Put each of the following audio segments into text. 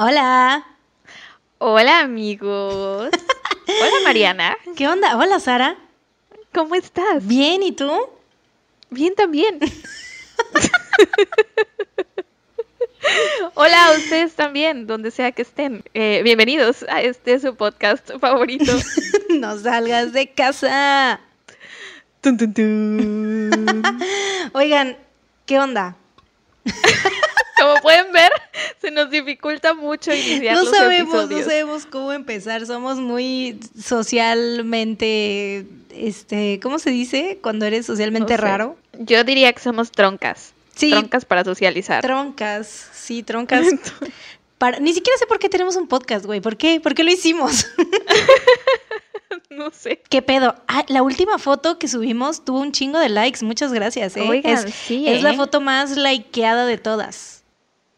Hola. Hola amigos. Hola Mariana. ¿Qué onda? Hola Sara. ¿Cómo estás? Bien, ¿y tú? Bien también. Hola a ustedes también, donde sea que estén. Eh, bienvenidos a este su podcast favorito. no salgas de casa. Tun, tun, tun. Oigan, ¿qué onda? Como pueden ver, se nos dificulta mucho iniciar No los sabemos, no episodios. sabemos cómo empezar. Somos muy socialmente, este, ¿cómo se dice? Cuando eres socialmente No sé. raro. Yo diría que somos troncas. Sí. Troncas para socializar. Troncas, sí, troncas. Para- Ni siquiera sé por qué tenemos un podcast, güey. ¿Por qué? ¿Por qué lo hicimos? no sé. ¿Qué pedo? Ah, la última foto que subimos tuvo un chingo de likes. Muchas gracias, ¿eh? Oigan, es, sí, es la ¿eh? foto más likeada de todas.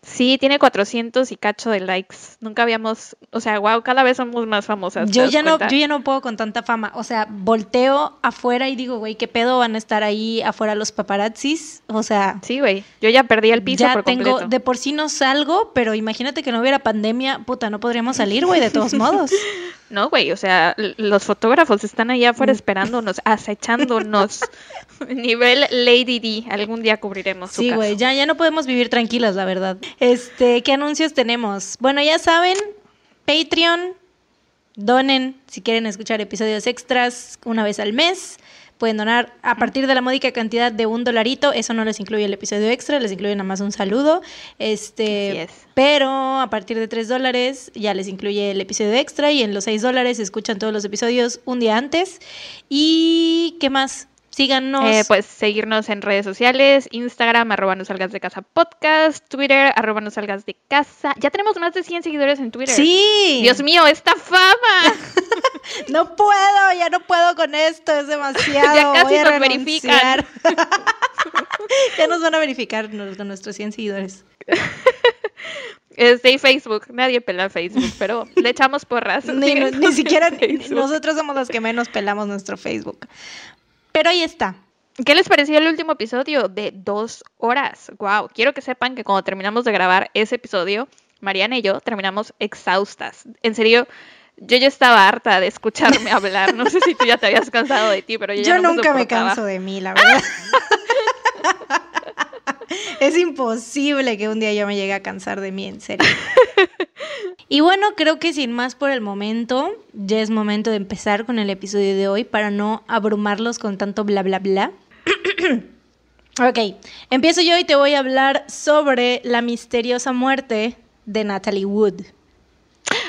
Sí, tiene 400 y cacho de likes. Nunca habíamos, o sea, wow, cada vez somos más famosas. ¿te Yo ya, no, cuenta? yo ya no puedo con tanta fama. O sea, volteo afuera y digo, güey, ¿qué pedo van a estar ahí afuera los paparazzis? O sea, Sí, güey. Yo ya perdí el piso ya por tengo, completo. de por sí no salgo, pero imagínate que no hubiera pandemia, puta, no podríamos salir, güey, de todos modos. No, güey, o sea, los fotógrafos están allá Mm. afuera esperándonos, acechándonos. Nivel Lady D. Algún día cubriremos su Sí, güey, ya, ya no podemos vivir tranquilas, la verdad. Este, ¿qué anuncios tenemos? Bueno, ya saben, Patreon, donen si quieren escuchar episodios extras una vez al mes. Pueden donar a partir de la módica cantidad de un dolarito. Eso no les incluye el episodio extra, les incluye nada más un saludo. Este, es. pero a partir de tres dólares ya les incluye el episodio extra y en los seis dólares escuchan todos los episodios un día antes. ¿Y qué más? Síganos. Eh, pues seguirnos en redes sociales, Instagram, arroba no salgas de casa podcast, Twitter, arroba no salgas de casa. Ya tenemos más de 100 seguidores en Twitter. sí. Dios mío, esta fama. No puedo, ya no puedo con esto, es demasiado. Ya casi nos renunciar. ya nos van a verificar con nuestros 100 seguidores. Este, y Facebook, nadie pela Facebook, pero le echamos porras. Ni, ni siquiera nosotros somos los que menos pelamos nuestro Facebook. Pero ahí está. ¿Qué les pareció el último episodio de dos horas? Wow, quiero que sepan que cuando terminamos de grabar ese episodio, Mariana y yo terminamos exhaustas. En serio, yo ya estaba harta de escucharme hablar. No sé si tú ya te habías cansado de ti, pero yo, ya Yo no nunca me soportaba. canso de mí, la verdad. es imposible que un día yo me llegue a cansar de mí, en serio. Y bueno, creo que sin más por el momento, ya es momento de empezar con el episodio de hoy para no abrumarlos con tanto bla bla bla. ok, empiezo yo y te voy a hablar sobre la misteriosa muerte de Natalie Wood.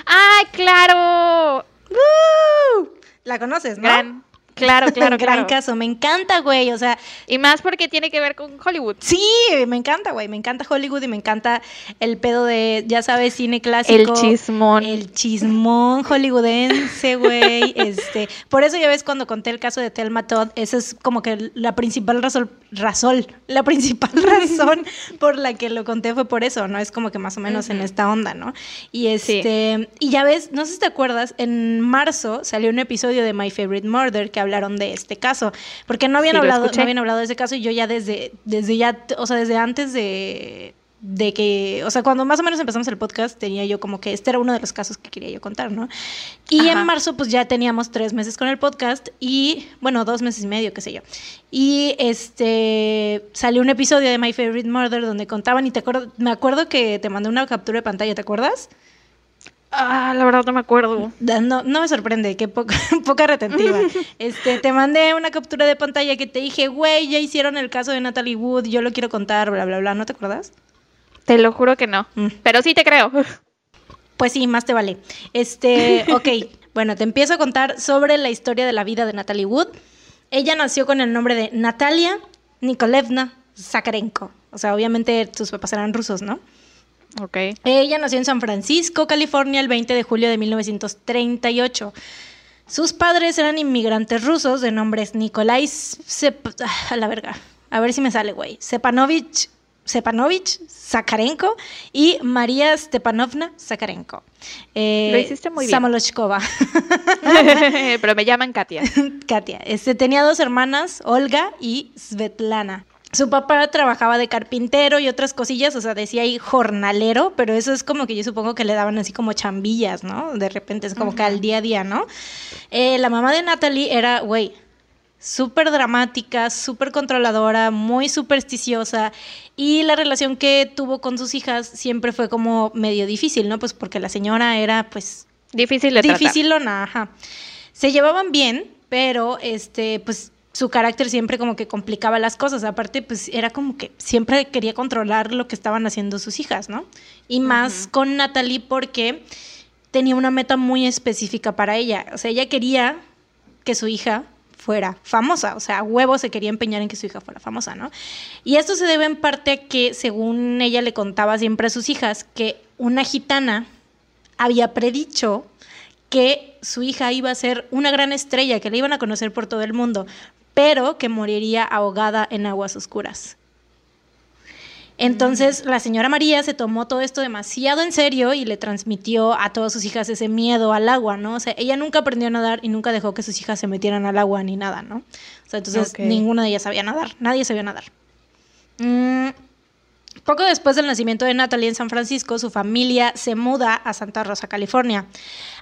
¡Ay, claro! ¡Woo! La conoces, ¿no? Gran, claro, claro, Gran caso, me encanta, güey, o sea, Y más porque tiene que ver con Hollywood. Sí, me encanta, güey. Me encanta Hollywood y me encanta el pedo de, ya sabes, cine clásico. El chismón. El chismón hollywoodense, güey. Este, por eso ya ves cuando conté el caso de Thelma Todd, esa es como que la principal razón, razón, la principal razón por la que lo conté fue por eso, ¿no? Es como que más o menos en esta onda, ¿no? Y este, y ya ves, no sé si te acuerdas, en marzo salió un episodio de My Favorite Murder que hablaron de este caso, porque no habían Sí, hablado, no habían hablado de ese caso y yo ya desde, desde ya, o sea, desde antes de, de que, o sea, cuando más o menos empezamos el podcast, tenía yo como que este era uno de los casos que quería yo contar, ¿no? Y Ajá. en marzo, pues ya teníamos tres meses con el podcast y, bueno, dos meses y medio, qué sé yo. Y este, salió un episodio de My Favorite Murder donde contaban y te acuerdo, me acuerdo que te mandé una captura de pantalla, ¿te acuerdas? Ah, la verdad no me acuerdo. No, no me sorprende, qué poca, poca retentiva. Este, te mandé una captura de pantalla que te dije, güey, ya hicieron el caso de Natalie Wood, yo lo quiero contar, bla, bla, bla, ¿no te acuerdas? Te lo juro que no. Mm. Pero sí te creo. Pues sí, más te vale. Este, ok, bueno, te empiezo a contar sobre la historia de la vida de Natalie Wood. Ella nació con el nombre de Natalia Nikolevna Zakarenko. O sea, obviamente sus papás eran rusos, ¿no? Ok. Ella nació en San Francisco, California, el 20 de julio de 1938. Sus padres eran inmigrantes rusos de nombres Nikolai Sep- ah, a la verga. A ver si me sale, güey. Sepanovich, Sepanovich Zakarenko y María Stepanovna Zakarenko. Eh, Lo hiciste muy bien. Samolochkova. Pero me llaman Katia. Katia. Este, tenía dos hermanas, Olga y Svetlana. Su papá trabajaba de carpintero y otras cosillas, o sea, decía ahí jornalero, pero eso es como que yo supongo que le daban así como chambillas, ¿no? De repente es como que al día a día, ¿no? Eh, la mamá de Natalie era, güey, súper dramática, súper controladora, muy supersticiosa y la relación que tuvo con sus hijas siempre fue como medio difícil, ¿no? Pues porque la señora era pues... Difícil de Dificilona, ajá. Se llevaban bien, pero este, pues su carácter siempre como que complicaba las cosas. Aparte, pues era como que siempre quería controlar lo que estaban haciendo sus hijas, ¿no? Y más con Natalie porque tenía una meta muy específica para ella. O sea, ella quería que su hija fuera famosa, o sea, huevo se quería empeñar en que su hija fuera famosa, ¿no? Y esto se debe en parte a que, según ella le contaba siempre a sus hijas, que una gitana había predicho que su hija iba a ser una gran estrella, que la iban a conocer por todo el mundo, pero que moriría ahogada en aguas oscuras. Entonces la señora María se tomó todo esto demasiado en serio y le transmitió a todas sus hijas ese miedo al agua, ¿no? O sea, ella nunca aprendió a nadar y nunca dejó que sus hijas se metieran al agua ni nada, ¿no? O sea, entonces ninguna de ellas sabía nadar, nadie sabía nadar. Mm, poco después del nacimiento de Natalie en San Francisco, su familia se muda a Santa Rosa, California.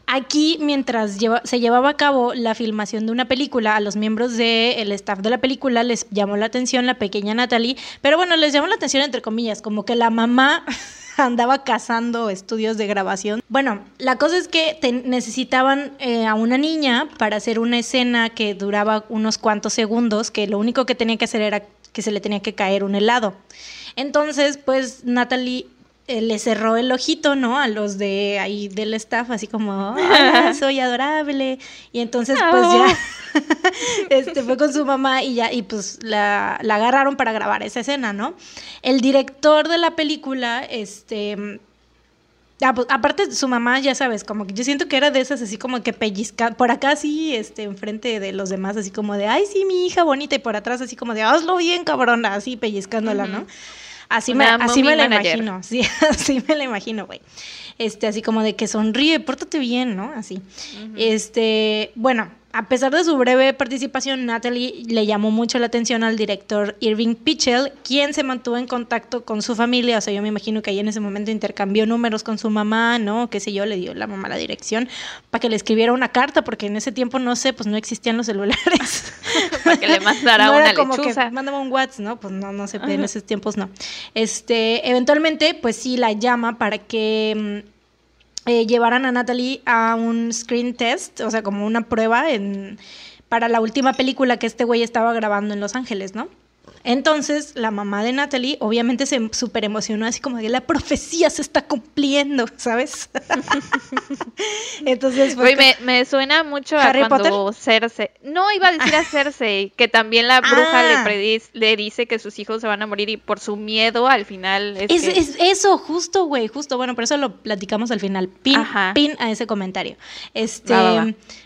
Aquí, mientras se llevaba a cabo la filmación de una película, a los miembros del staff de la película les llamó la atención la pequeña Natalie, pero bueno, les llamó la atención entre comillas, como que la mamá andaba cazando estudios de grabación. Bueno, la cosa es que necesitaban eh, a una niña para hacer una escena que duraba unos cuantos segundos, que lo único que tenía que hacer era que se le tenía que caer un helado. Entonces, pues Natalie eh, le cerró el ojito, ¿no? A los de ahí del staff, así como, soy adorable. Y entonces, pues ya, este, fue con su mamá y ya, y pues la, agarraron para grabar esa escena, ¿no? El director de la película, este... Ah, pues, aparte su mamá, ya sabes, como que yo siento que era de esas así como que pellizca, por acá sí, este, enfrente de los demás, así como de, ay, sí, mi hija bonita, y por atrás así como de, hazlo bien, cabrona, así pellizcándola, ¿no? Así me, así me la imagino, sí, así me la imagino, güey. Este, así como de que sonríe, pórtate bien, ¿no? Así. Este, bueno, a pesar de su breve participación, Natalie le llamó mucho la atención al director Irving Pichel, quien se mantuvo en contacto con su familia. O sea, yo me imagino que ahí en ese momento intercambió números con su mamá, ¿no? Qué sé yo, le dio la mamá la dirección para que le escribiera una carta, porque en ese tiempo, no sé, pues no existían los celulares. para que le mandara no una como Que, mándame un WhatsApp, ¿no? Pues no, no sé, en esos tiempos no. Este, eventualmente, pues sí la llama para que mm, eh, llevaran a Natalie a un screen test, o sea, como una prueba en, para la última película que este güey estaba grabando en Los Ángeles, ¿no? Entonces, la mamá de Natalie obviamente se súper emocionó, así como que la profecía se está cumpliendo, ¿sabes? Entonces, me, me, suena mucho a cuando Cersei. No, iba a decir a Cersei, que también la bruja le, ah. le dice que sus hijos se van a morir y por su miedo al final. Es, es, eso, justo, güey, justo. Bueno, por eso lo platicamos al final. Pin, pin a ese comentario. Este,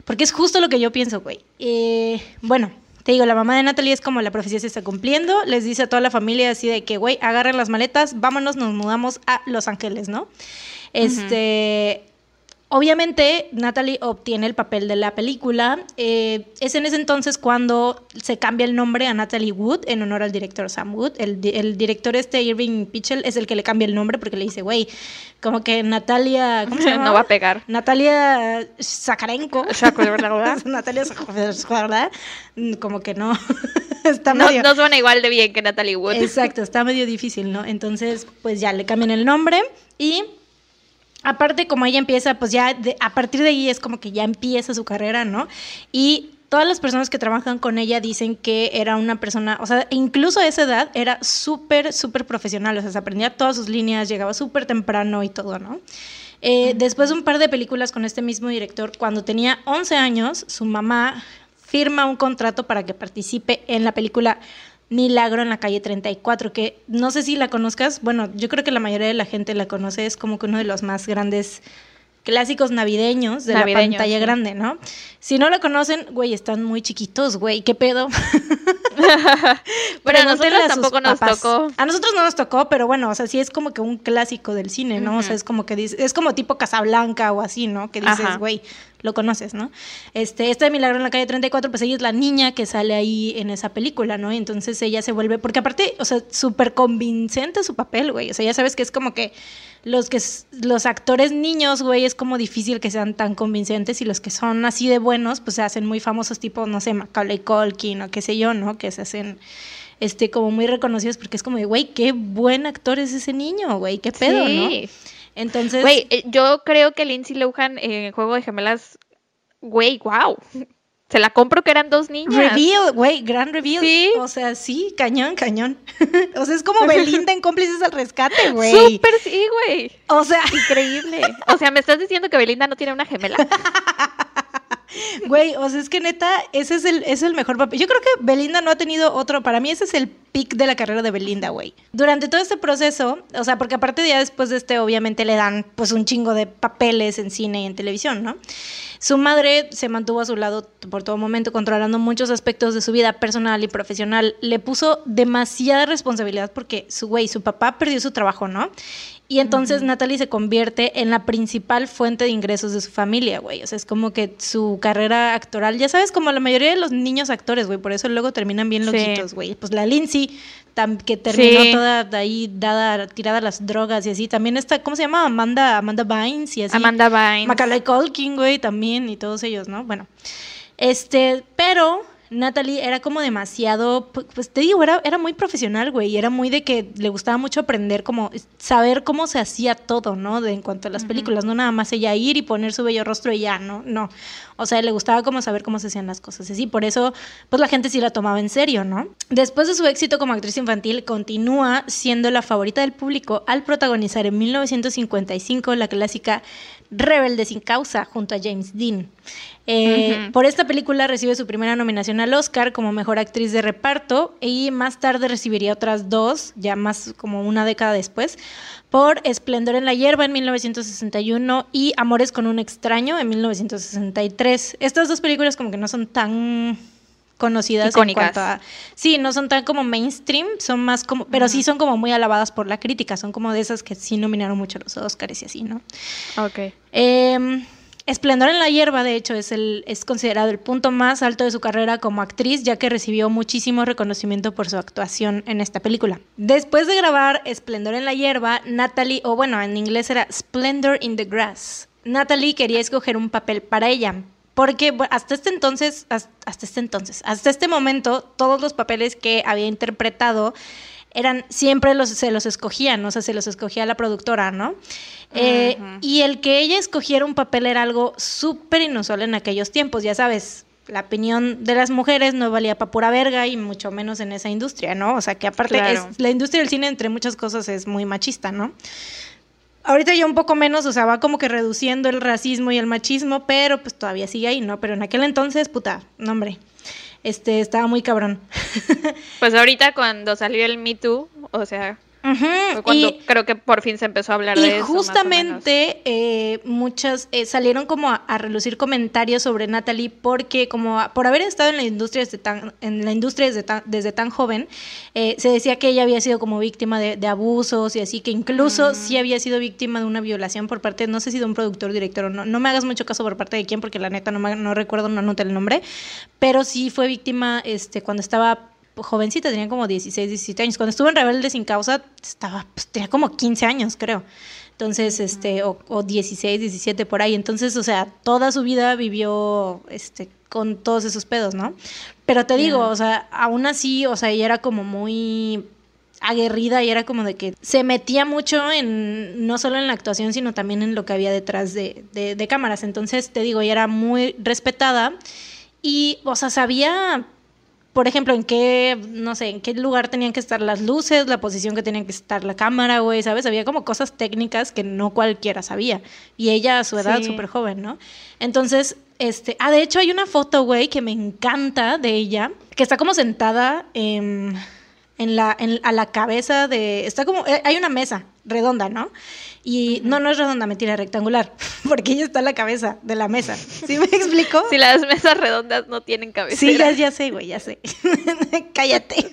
porque es justo lo que yo pienso, güey. Eh, bueno, te digo, la mamá de Natalie es como la profecía se está cumpliendo, les dice a toda la familia así de que, güey, agarren las maletas, vámonos, nos mudamos a Los Ángeles, ¿no? Este, Obviamente, Natalie obtiene el papel de la película. Eh, es en ese entonces cuando se cambia el nombre a Natalie Wood en honor al director Sam Wood. El, director este, Irving Pichel, es el que le cambia el nombre porque le dice, güey, como que Natalia... ¿cómo se llama? No va a pegar. Natalia Sakarenko. Natalia ¿verdad? Mm, como que no. está medio... no suena igual de bien que Natalie Wood. Exacto, está medio difícil, ¿no? Entonces, pues ya le cambian el nombre y aparte como ella empieza, pues ya a partir de ahí es como que ya empieza su carrera, ¿no? Y todas las personas que trabajan con ella dicen que era una persona, o sea, incluso a esa edad era súper, súper profesional, o sea, se aprendía todas sus líneas, llegaba súper temprano y todo, ¿no? Eh, después de un par de películas con este mismo director, cuando tenía 11 años, su mamá firma un contrato para que participe en la película Milagro en la calle 34, que no sé si la conozcas, bueno, yo creo que la mayoría de la gente la conoce, es como que uno de los más grandes clásicos navideños de la pantalla grande, ¿no? Si no la conocen, güey, están muy chiquitos, güey, ¿qué pedo? pero a nosotros tampoco nos tocó. A nosotros no nos tocó, pero bueno, o sea, sí es como que un clásico del cine, ¿no? O sea, es como que dice, es como tipo Casablanca o así, ¿no? Que dices, güey, lo conoces, ¿no? Este, esta de Milagro en la calle 34, pues ella es la niña que sale ahí en esa película, ¿no? Entonces ella se vuelve, porque aparte, o sea, súper convincente su papel, güey. O sea, ya sabes que es como que los que los actores niños, güey, es como difícil que sean tan convincentes y los que son así de buenos, pues se hacen muy famosos, tipo, no sé, Macaulay Culkin o qué sé yo, ¿no? Que se hacen este, como muy reconocidos porque es como de, güey, qué buen actor es ese niño, güey, qué pedo, ¿no? Entonces. Güey, eh, yo creo que Lindsay Lohan en Juego de Gemelas, güey, wow. Se la compro que eran dos niñas. Reveal, güey, gran reveal. Sí. O sea, sí, cañón, cañón. o sea, es como Belinda en cómplices al rescate, güey. Súper sí, güey. O sea. Increíble. O sea, me estás diciendo que Belinda no tiene una gemela. Güey, o sea, es que neta, ese es el, es el mejor papel. Yo creo que Belinda no ha tenido otro, para mí ese es el pic de la carrera de Belinda, güey. Durante todo este proceso, o sea, porque aparte ya después de este, obviamente le dan pues un chingo de papeles en cine y en televisión, ¿no? Su madre se mantuvo a su lado por todo momento, controlando muchos aspectos de su vida personal y profesional. Le puso demasiada responsabilidad porque su güey, su papá perdió su trabajo, ¿no? Y entonces Natalie se convierte en la principal fuente de ingresos de su familia, güey. O sea, es como que su carrera actoral, ya sabes, como la mayoría de los niños actores, güey, por eso luego terminan bien loquitos, güey. Pues la Lindsay, que terminó toda ahí dada, tirada a las drogas y así. También está, ¿cómo se llama? Amanda, Amanda Bynes y así. Amanda Bynes. Macaulay Culkin, güey, también, y todos ellos, ¿no? Bueno. Este, pero Natalie era como demasiado, pues te digo, era, era muy profesional, güey, y era muy de que le gustaba mucho aprender, como saber cómo se hacía todo, ¿no? De, en cuanto a las películas, no nada más ella ir y poner su bello rostro y ya, ¿no? No. O sea, le gustaba como saber cómo se hacían las cosas. Así, por eso, pues la gente sí la tomaba en serio, ¿no? Después de su éxito como actriz infantil, continúa siendo la favorita del público al protagonizar en 1955 la clásica Rebelde sin causa junto a James Dean. Eh, por esta película recibe su primera nominación al Oscar como mejor actriz de reparto y más tarde recibiría otras dos, ya más como una década después, por Esplendor en la hierba en 1961 y Amores con un extraño en 1963. Estas dos películas como que no son tan conocidas en cuanto a sí no son tan como mainstream son más como pero sí son como muy alabadas por la crítica son como de esas que sí nominaron mucho los Oscars y así no Ok. eh, Esplendor en la hierba, de hecho, es, el, es considerado el punto más alto de su carrera como actriz, ya que recibió muchísimo reconocimiento por su actuación en esta película. Después de grabar Esplendor en la hierba, Natalie, o bueno, en inglés era Splendor in the Grass, Natalie quería escoger un papel para ella, porque hasta este entonces, hasta este entonces, hasta este momento, todos los papeles que había interpretado eran siempre los, se los escogían, o sea, se los escogía la productora, ¿no? Eh, y el que ella escogiera un papel era algo súper inusual en aquellos tiempos, ya sabes. La opinión de las mujeres no valía para pura verga y mucho menos en esa industria, ¿no? O sea, que aparte es, la industria del cine, entre muchas cosas, es muy machista, ¿no? Ahorita ya un poco menos, o sea, va como que reduciendo el racismo y el machismo, pero pues todavía sigue ahí, ¿no? Pero en aquel entonces, puta, no hombre este, estaba muy cabrón. Pues ahorita cuando salió el Me Too, o sea, cuando creo que por fin se empezó a hablar de eso. Y justamente eh, muchas eh, salieron como a, relucir comentarios sobre Natalie porque como por haber estado en la industria desde tan, en la industria desde tan, desde tan joven, eh, se decía que ella había sido como víctima de, abusos y así, que incluso mm. sí había sido víctima de una violación por parte, no sé si de un productor, director o no, no me hagas mucho caso por parte de quién porque la neta no, no recuerdo, no anoté el nombre, pero sí fue víctima este, cuando estaba jovencita, tenía como 16, 17 años. Cuando estuvo en Rebelde sin causa, estaba, pues, tenía como 15 años, creo. Entonces, este, o, o, 16, 17 por ahí. Entonces, o sea, toda su vida vivió este, con todos esos pedos, ¿no? Pero te digo, o sea, aún así, o sea, ella era como muy aguerrida y era como de que se metía mucho en, no solo en la actuación, sino también en lo que había detrás de, de, de cámaras. Entonces, te digo, ella era muy respetada y, o sea, sabía por ejemplo, en qué, no sé, en qué lugar tenían que estar las luces, la posición que tenía que estar la cámara, güey, ¿sabes? Había como cosas técnicas que no cualquiera sabía. Y ella a su edad, súper joven, ¿no? Entonces, este, ah, de hecho hay una foto, güey, que me encanta de ella, que está como sentada en, en la, en, a la cabeza de, está como, eh, hay una mesa redonda, ¿no? Y no, no es redonda, mentira, rectangular, porque ella está en la cabeza de la mesa. ¿Sí me explico? Si las mesas redondas no tienen cabeza. Sí, ya, ya sé, güey, ya sé. Cállate.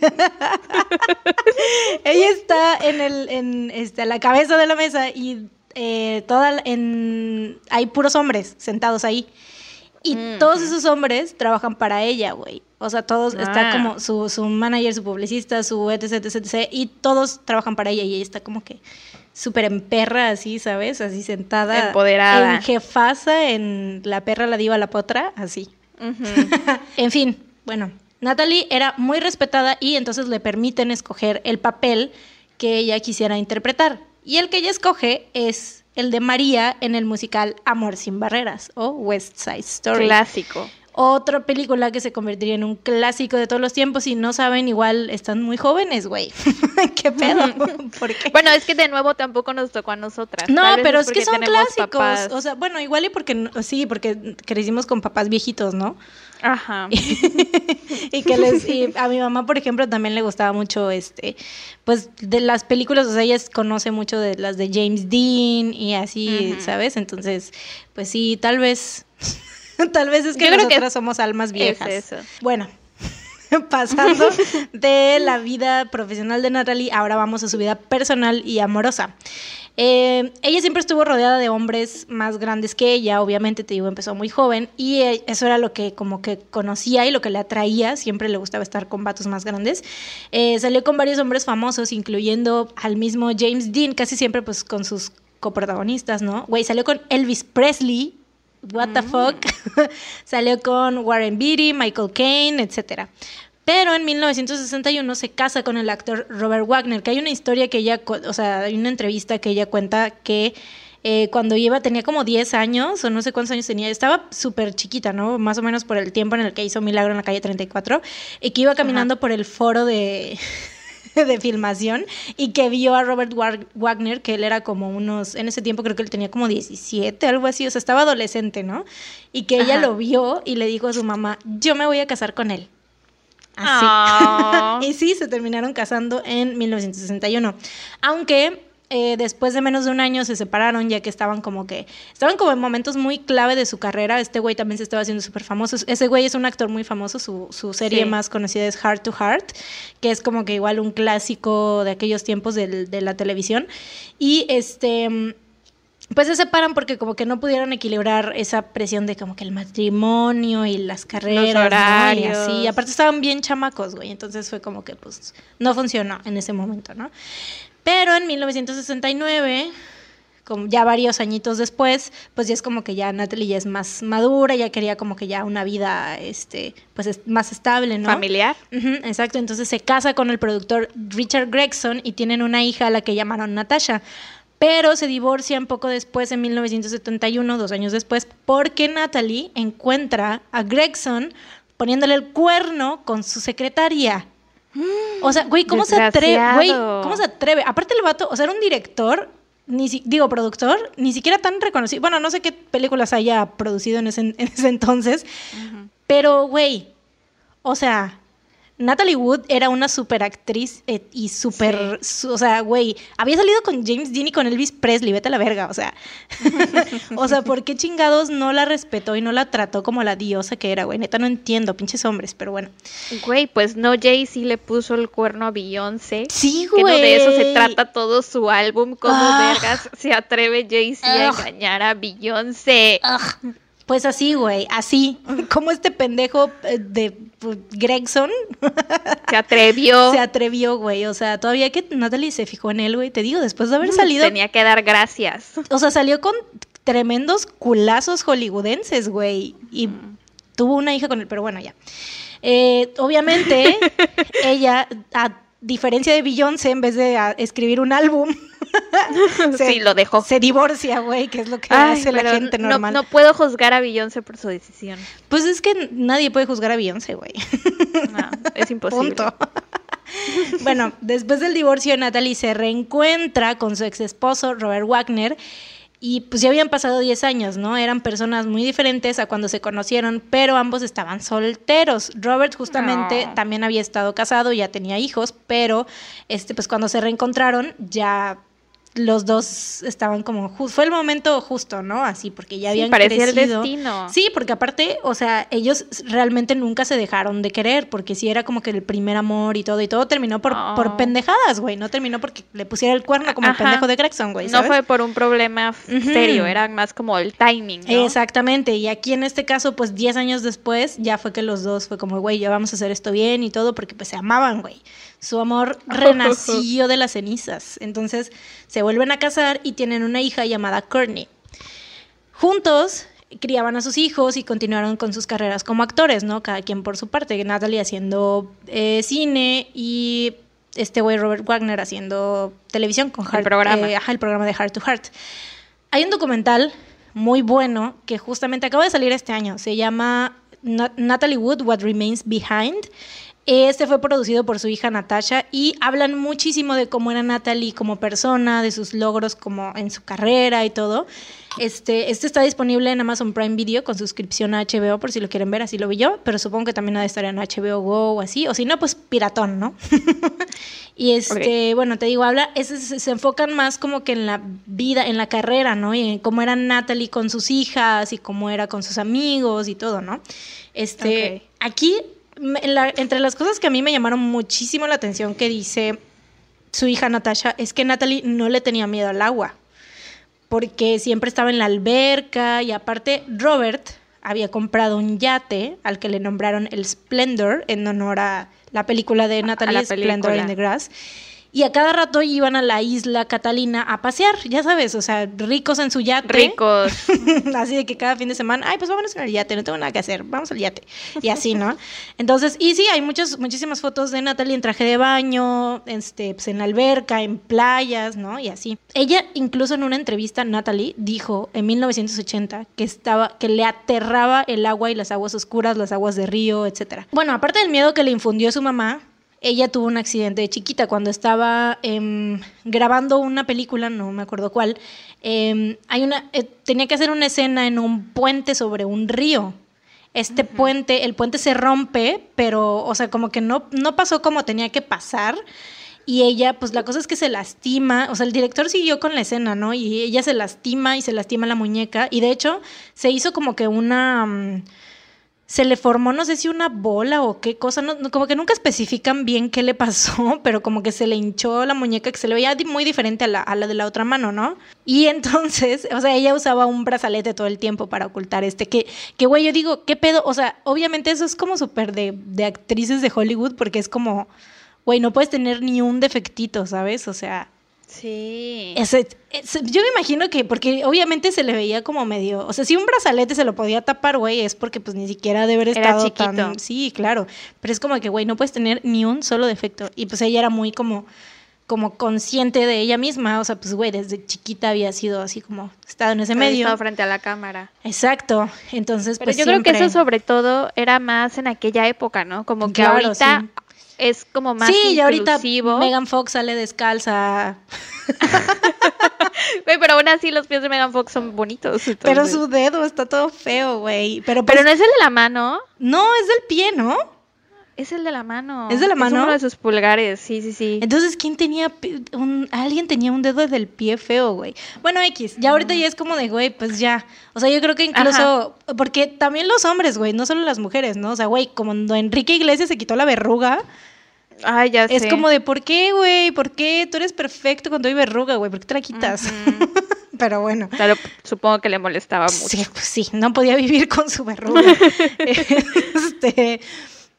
ella está en el, en este, la cabeza de la mesa y eh, toda en hay puros hombres sentados ahí. Y todos esos hombres trabajan para ella, güey. O sea, todos, está Ah. como su, su manager, su publicista, su etc, etc, etc. Y todos trabajan para ella y ella está como que súper en perra, así, ¿sabes? Así sentada. Empoderada. En jefasa, en la perra, la diva, la potra, así. En fin, bueno, Natalie era muy respetada y entonces le permiten escoger el papel que ella quisiera interpretar. Y el que ella escoge es el de María en el musical Amor sin Barreras o West Side Story. Clásico. Otra película que se convertiría en un clásico de todos los tiempos. Si no saben, igual están muy jóvenes, güey. ¿Qué pedo? ¿Por qué? Bueno, es que de nuevo tampoco nos tocó a nosotras. No, pero es que son clásicos. papás- O sea, bueno, igual y porque no- sí, porque crecimos con papás viejitos, ¿no? Ajá. y que les y a mi mamá por ejemplo también le gustaba mucho este pues de las películas o sea ella conoce mucho de las de James Dean y así sabes entonces pues sí tal vez tal vez es que Yo creo que nosotras somos almas viejas eso. bueno pasando de la vida profesional de Natalie, ahora vamos a su vida personal y amorosa. Eh, ella siempre estuvo rodeada de hombres más grandes que ella, obviamente, te digo, empezó muy joven y eh, eso era lo que como que conocía y lo que le atraía, siempre le gustaba estar con vatos más grandes. Eh, salió con varios hombres famosos, incluyendo al mismo James Dean, casi siempre pues con sus coprotagonistas, ¿no? Güey, salió con Elvis Presley, what the fuck, salió con Warren Beatty, Michael Caine, etcétera. Pero en 1961 se casa con el actor Robert Wagner, que hay una historia que ella, o sea, hay una entrevista que ella cuenta que eh, cuando lleva, tenía como 10 años, o no sé cuántos años tenía, estaba súper chiquita, ¿no? Más o menos por el tiempo en el que hizo Milagro en la calle 34, y que iba caminando por el foro de, de filmación y que vio a Robert Wagner, que él era como unos, en ese tiempo creo que él tenía como 17, algo así, o sea, estaba adolescente, ¿no? Y que ella Ajá. lo vio y le dijo a su mamá, yo me voy a casar con él. Así. Ah. y sí, se terminaron casando en 1961. Aunque eh, después de menos de un año se separaron, ya que estaban como que. Estaban como en momentos muy clave de su carrera. Este güey también se estaba haciendo súper famoso. Ese güey es un actor muy famoso. Su, su serie Sí. más conocida es Heart to Heart, que es como que igual un clásico de aquellos tiempos del- de la televisión. Y este pues se separan porque como que no pudieron equilibrar esa presión de como que el matrimonio y las carreras, ¿no? Y así. Y aparte estaban bien chamacos, güey. Entonces fue como que pues no funcionó en ese momento, ¿no? Pero en 1969, como ya varios añitos después, pues ya es como que ya Natalie ya es más madura, ya quería como que ya una vida, este, pues es- más estable, ¿no? Familiar. Exacto, entonces se casa con el productor Richard Gregson y tienen una hija a la que llamaron Natasha. Pero se divorcian poco después, en 1971, dos años después, porque Natalie encuentra a Gregson poniéndole el cuerno con su secretaria. O sea, güey, ¿cómo se atreve? Güey. ¿cómo se atreve? Aparte el vato, o sea, era un director, ni si- digo, productor, ni siquiera tan reconocido. Bueno, no sé qué películas haya producido en ese, en ese entonces, pero, güey, o sea, Natalie Wood era una super actriz eh, y súper, su- o sea, güey, había salido con James Dean y con Elvis Presley, vete a la verga, o sea. o sea, ¿por qué chingados no la respetó y no la trató como la diosa que era, güey? Neta, no entiendo, pinches hombres, pero bueno. Güey, pues no, Jay sí le puso el cuerno a Beyoncé. Sí, Que no de eso se güey. trata todo su álbum. ¿Cómo Ah. vergas se atreve Jay-Z a engañar a Beyoncé? Ugh. Pues así, güey, así. Como este pendejo eh, de pues, Gregson Se atrevió. se atrevió, güey. O sea, todavía que Natalie se fijó en él, güey. Te digo, después de haber salido Tenía que dar gracias. O sea, salió con tremendos culazos hollywoodenses, güey. Y tuvo una hija con él, pero bueno, ya. Eh, obviamente, ella, a diferencia de Beyoncé, en vez de escribir un álbum, se, sí, lo dejó. se divorcia, güey, que es lo que Ay, hace la gente no- normal. No, puedo juzgar a Beyoncé por su decisión. Pues es que nadie puede juzgar a Beyoncé, güey. No, es imposible. Punto. bueno, después del divorcio, Natalie se reencuentra con su ex esposo, Robert Wagner, y pues ya habían pasado 10 años, ¿no? Eran personas muy diferentes a cuando se conocieron, pero ambos estaban solteros. Robert justamente No. también había estado casado, ya tenía hijos, pero este, pues cuando se reencontraron ya los dos estaban como fue el momento justo, ¿no? Así porque ya Sí, habían parecía el crecido. destino. Sí, porque aparte, o sea, ellos realmente nunca se dejaron de querer, porque sí era como que el primer amor y todo y todo terminó por, Oh. por pendejadas, güey, no terminó porque le pusiera el cuerno como Ajá. el pendejo de Gregson, güey, No fue por un problema serio, era más como el timing, ¿no? Exactamente, y aquí en este caso, pues 10 años después, ya fue que los dos fue como, güey, ya vamos a hacer esto bien y todo, porque pues se amaban, güey. Su amor renació de las cenizas. Entonces se vuelven a casar y tienen una hija llamada Courtney. Juntos criaban a sus hijos y continuaron con sus carreras como actores, ¿no? Cada quien por su parte. Natalie haciendo eh, cine y este güey Robert Wagner haciendo televisión con El Heart, programa. eh, ajá, el programa de Heart to Heart. Hay un documental muy bueno que justamente acaba de salir este año. Se llama Na- Natalie Wood, What Remains Behind. Este fue producido por su hija Natasha y hablan muchísimo de cómo era Natalie como persona, de sus logros como en su carrera y todo. Este, este está disponible en Amazon Prime Video con suscripción a HBO por si lo quieren ver, así lo vi yo, pero supongo que también ha de estar en HBO Go o así, o si no, pues piratón, ¿no? y este, bueno, te digo, habla, ese se, se enfocan más como que en la vida, en la carrera, ¿no? Y en cómo era Natalie con sus hijas y cómo era con sus amigos y todo, ¿no? Este, Ok. aquí, la- entre las cosas que a mí me llamaron muchísimo la atención que dice su hija Natasha, es que Natalie no le tenía miedo al agua porque siempre estaba en la alberca y aparte Robert había comprado un yate al que le nombraron el Splendor en honor a la película de Natalie Splendor in the Grass. Y a cada rato iban a la isla Catalina a pasear, ya sabes, o sea, ricos en su yate. Ricos. así de que cada fin de semana, ay, pues vámonos en el yate, no tengo nada que hacer, vamos al yate. Y así, ¿no? Entonces, y sí, hay muchas, muchísimas fotos de Natalie en traje de baño, este, pues en la alberca, en playas, ¿no? Y así. Ella, incluso en una entrevista, Natalie dijo en 1980 que estaba, que le aterraba el agua y las aguas oscuras, las aguas de río, etcétera. Bueno, aparte del miedo que le infundió su mamá, ella tuvo un accidente de chiquita cuando estaba em, grabando una película, no me acuerdo cuál. em, hay una, eh, tenía que hacer una escena en un puente sobre un río. Este puente, el puente se rompe, pero, o sea, como que no, no pasó como tenía que pasar. Y ella, pues la cosa es que se lastima, o sea, el director siguió con la escena, ¿no? Y ella se lastima y se lastima la muñeca. Y de hecho, se hizo como que una... mm, se le formó, no sé si una bola o qué cosa, como que nunca especifican bien qué le pasó, pero como que se le hinchó la muñeca que se le veía muy diferente a la, a la de la otra mano, ¿no? Y entonces, o sea, ella usaba un brazalete todo el tiempo para ocultar este, que, que güey, yo digo, ¿qué pedo? O sea, obviamente eso es como súper de, de actrices de Hollywood, porque es como, güey, no puedes tener ni un defectito, ¿sabes? O sea, Sí. yo me imagino que, porque obviamente se le veía como medio, o sea, si un brazalete se lo podía tapar, güey, es porque pues ni siquiera debe haber Era estado chiquito. tan, sí, claro, pero es como que, güey, no puedes tener ni un solo defecto, y pues ella era muy como, como consciente de ella misma, o sea, pues, güey, desde chiquita había sido así como, estado en ese Había medio. estado frente a la cámara. Exacto, entonces, Pero pues yo creo que eso sobre todo era más en aquella época, ¿no? Como que Claro, ahorita sí. Es como más Sí, y ahorita. Megan Fox sale descalza, Güey, pero aún así los pies de Megan Fox son bonitos. pero su dedo está todo feo, güey, pero, pues, Pero no es el de la mano. no, es del pie, ¿no? Es el de la mano. ¿Es de la mano? uno de sus pulgares, sí, sí, sí. Entonces, ¿quién tenía un, alguien tenía un dedo del pie feo, güey? Bueno, X, ya ahorita ya es como de, güey, pues ya. O sea, yo creo que incluso, porque también los hombres, güey, no solo las mujeres, ¿no? O sea, güey, como cuando Enrique Iglesias se quitó la verruga, Ay, ya es sé. como de, ¿por qué, güey? ¿Por qué? Tú eres perfecto cuando hay verruga, güey, ¿por qué te la quitas? Pero bueno. O sea, lo- supongo que le molestaba mucho. Sí, pues sí, no podía vivir con su verruga. este,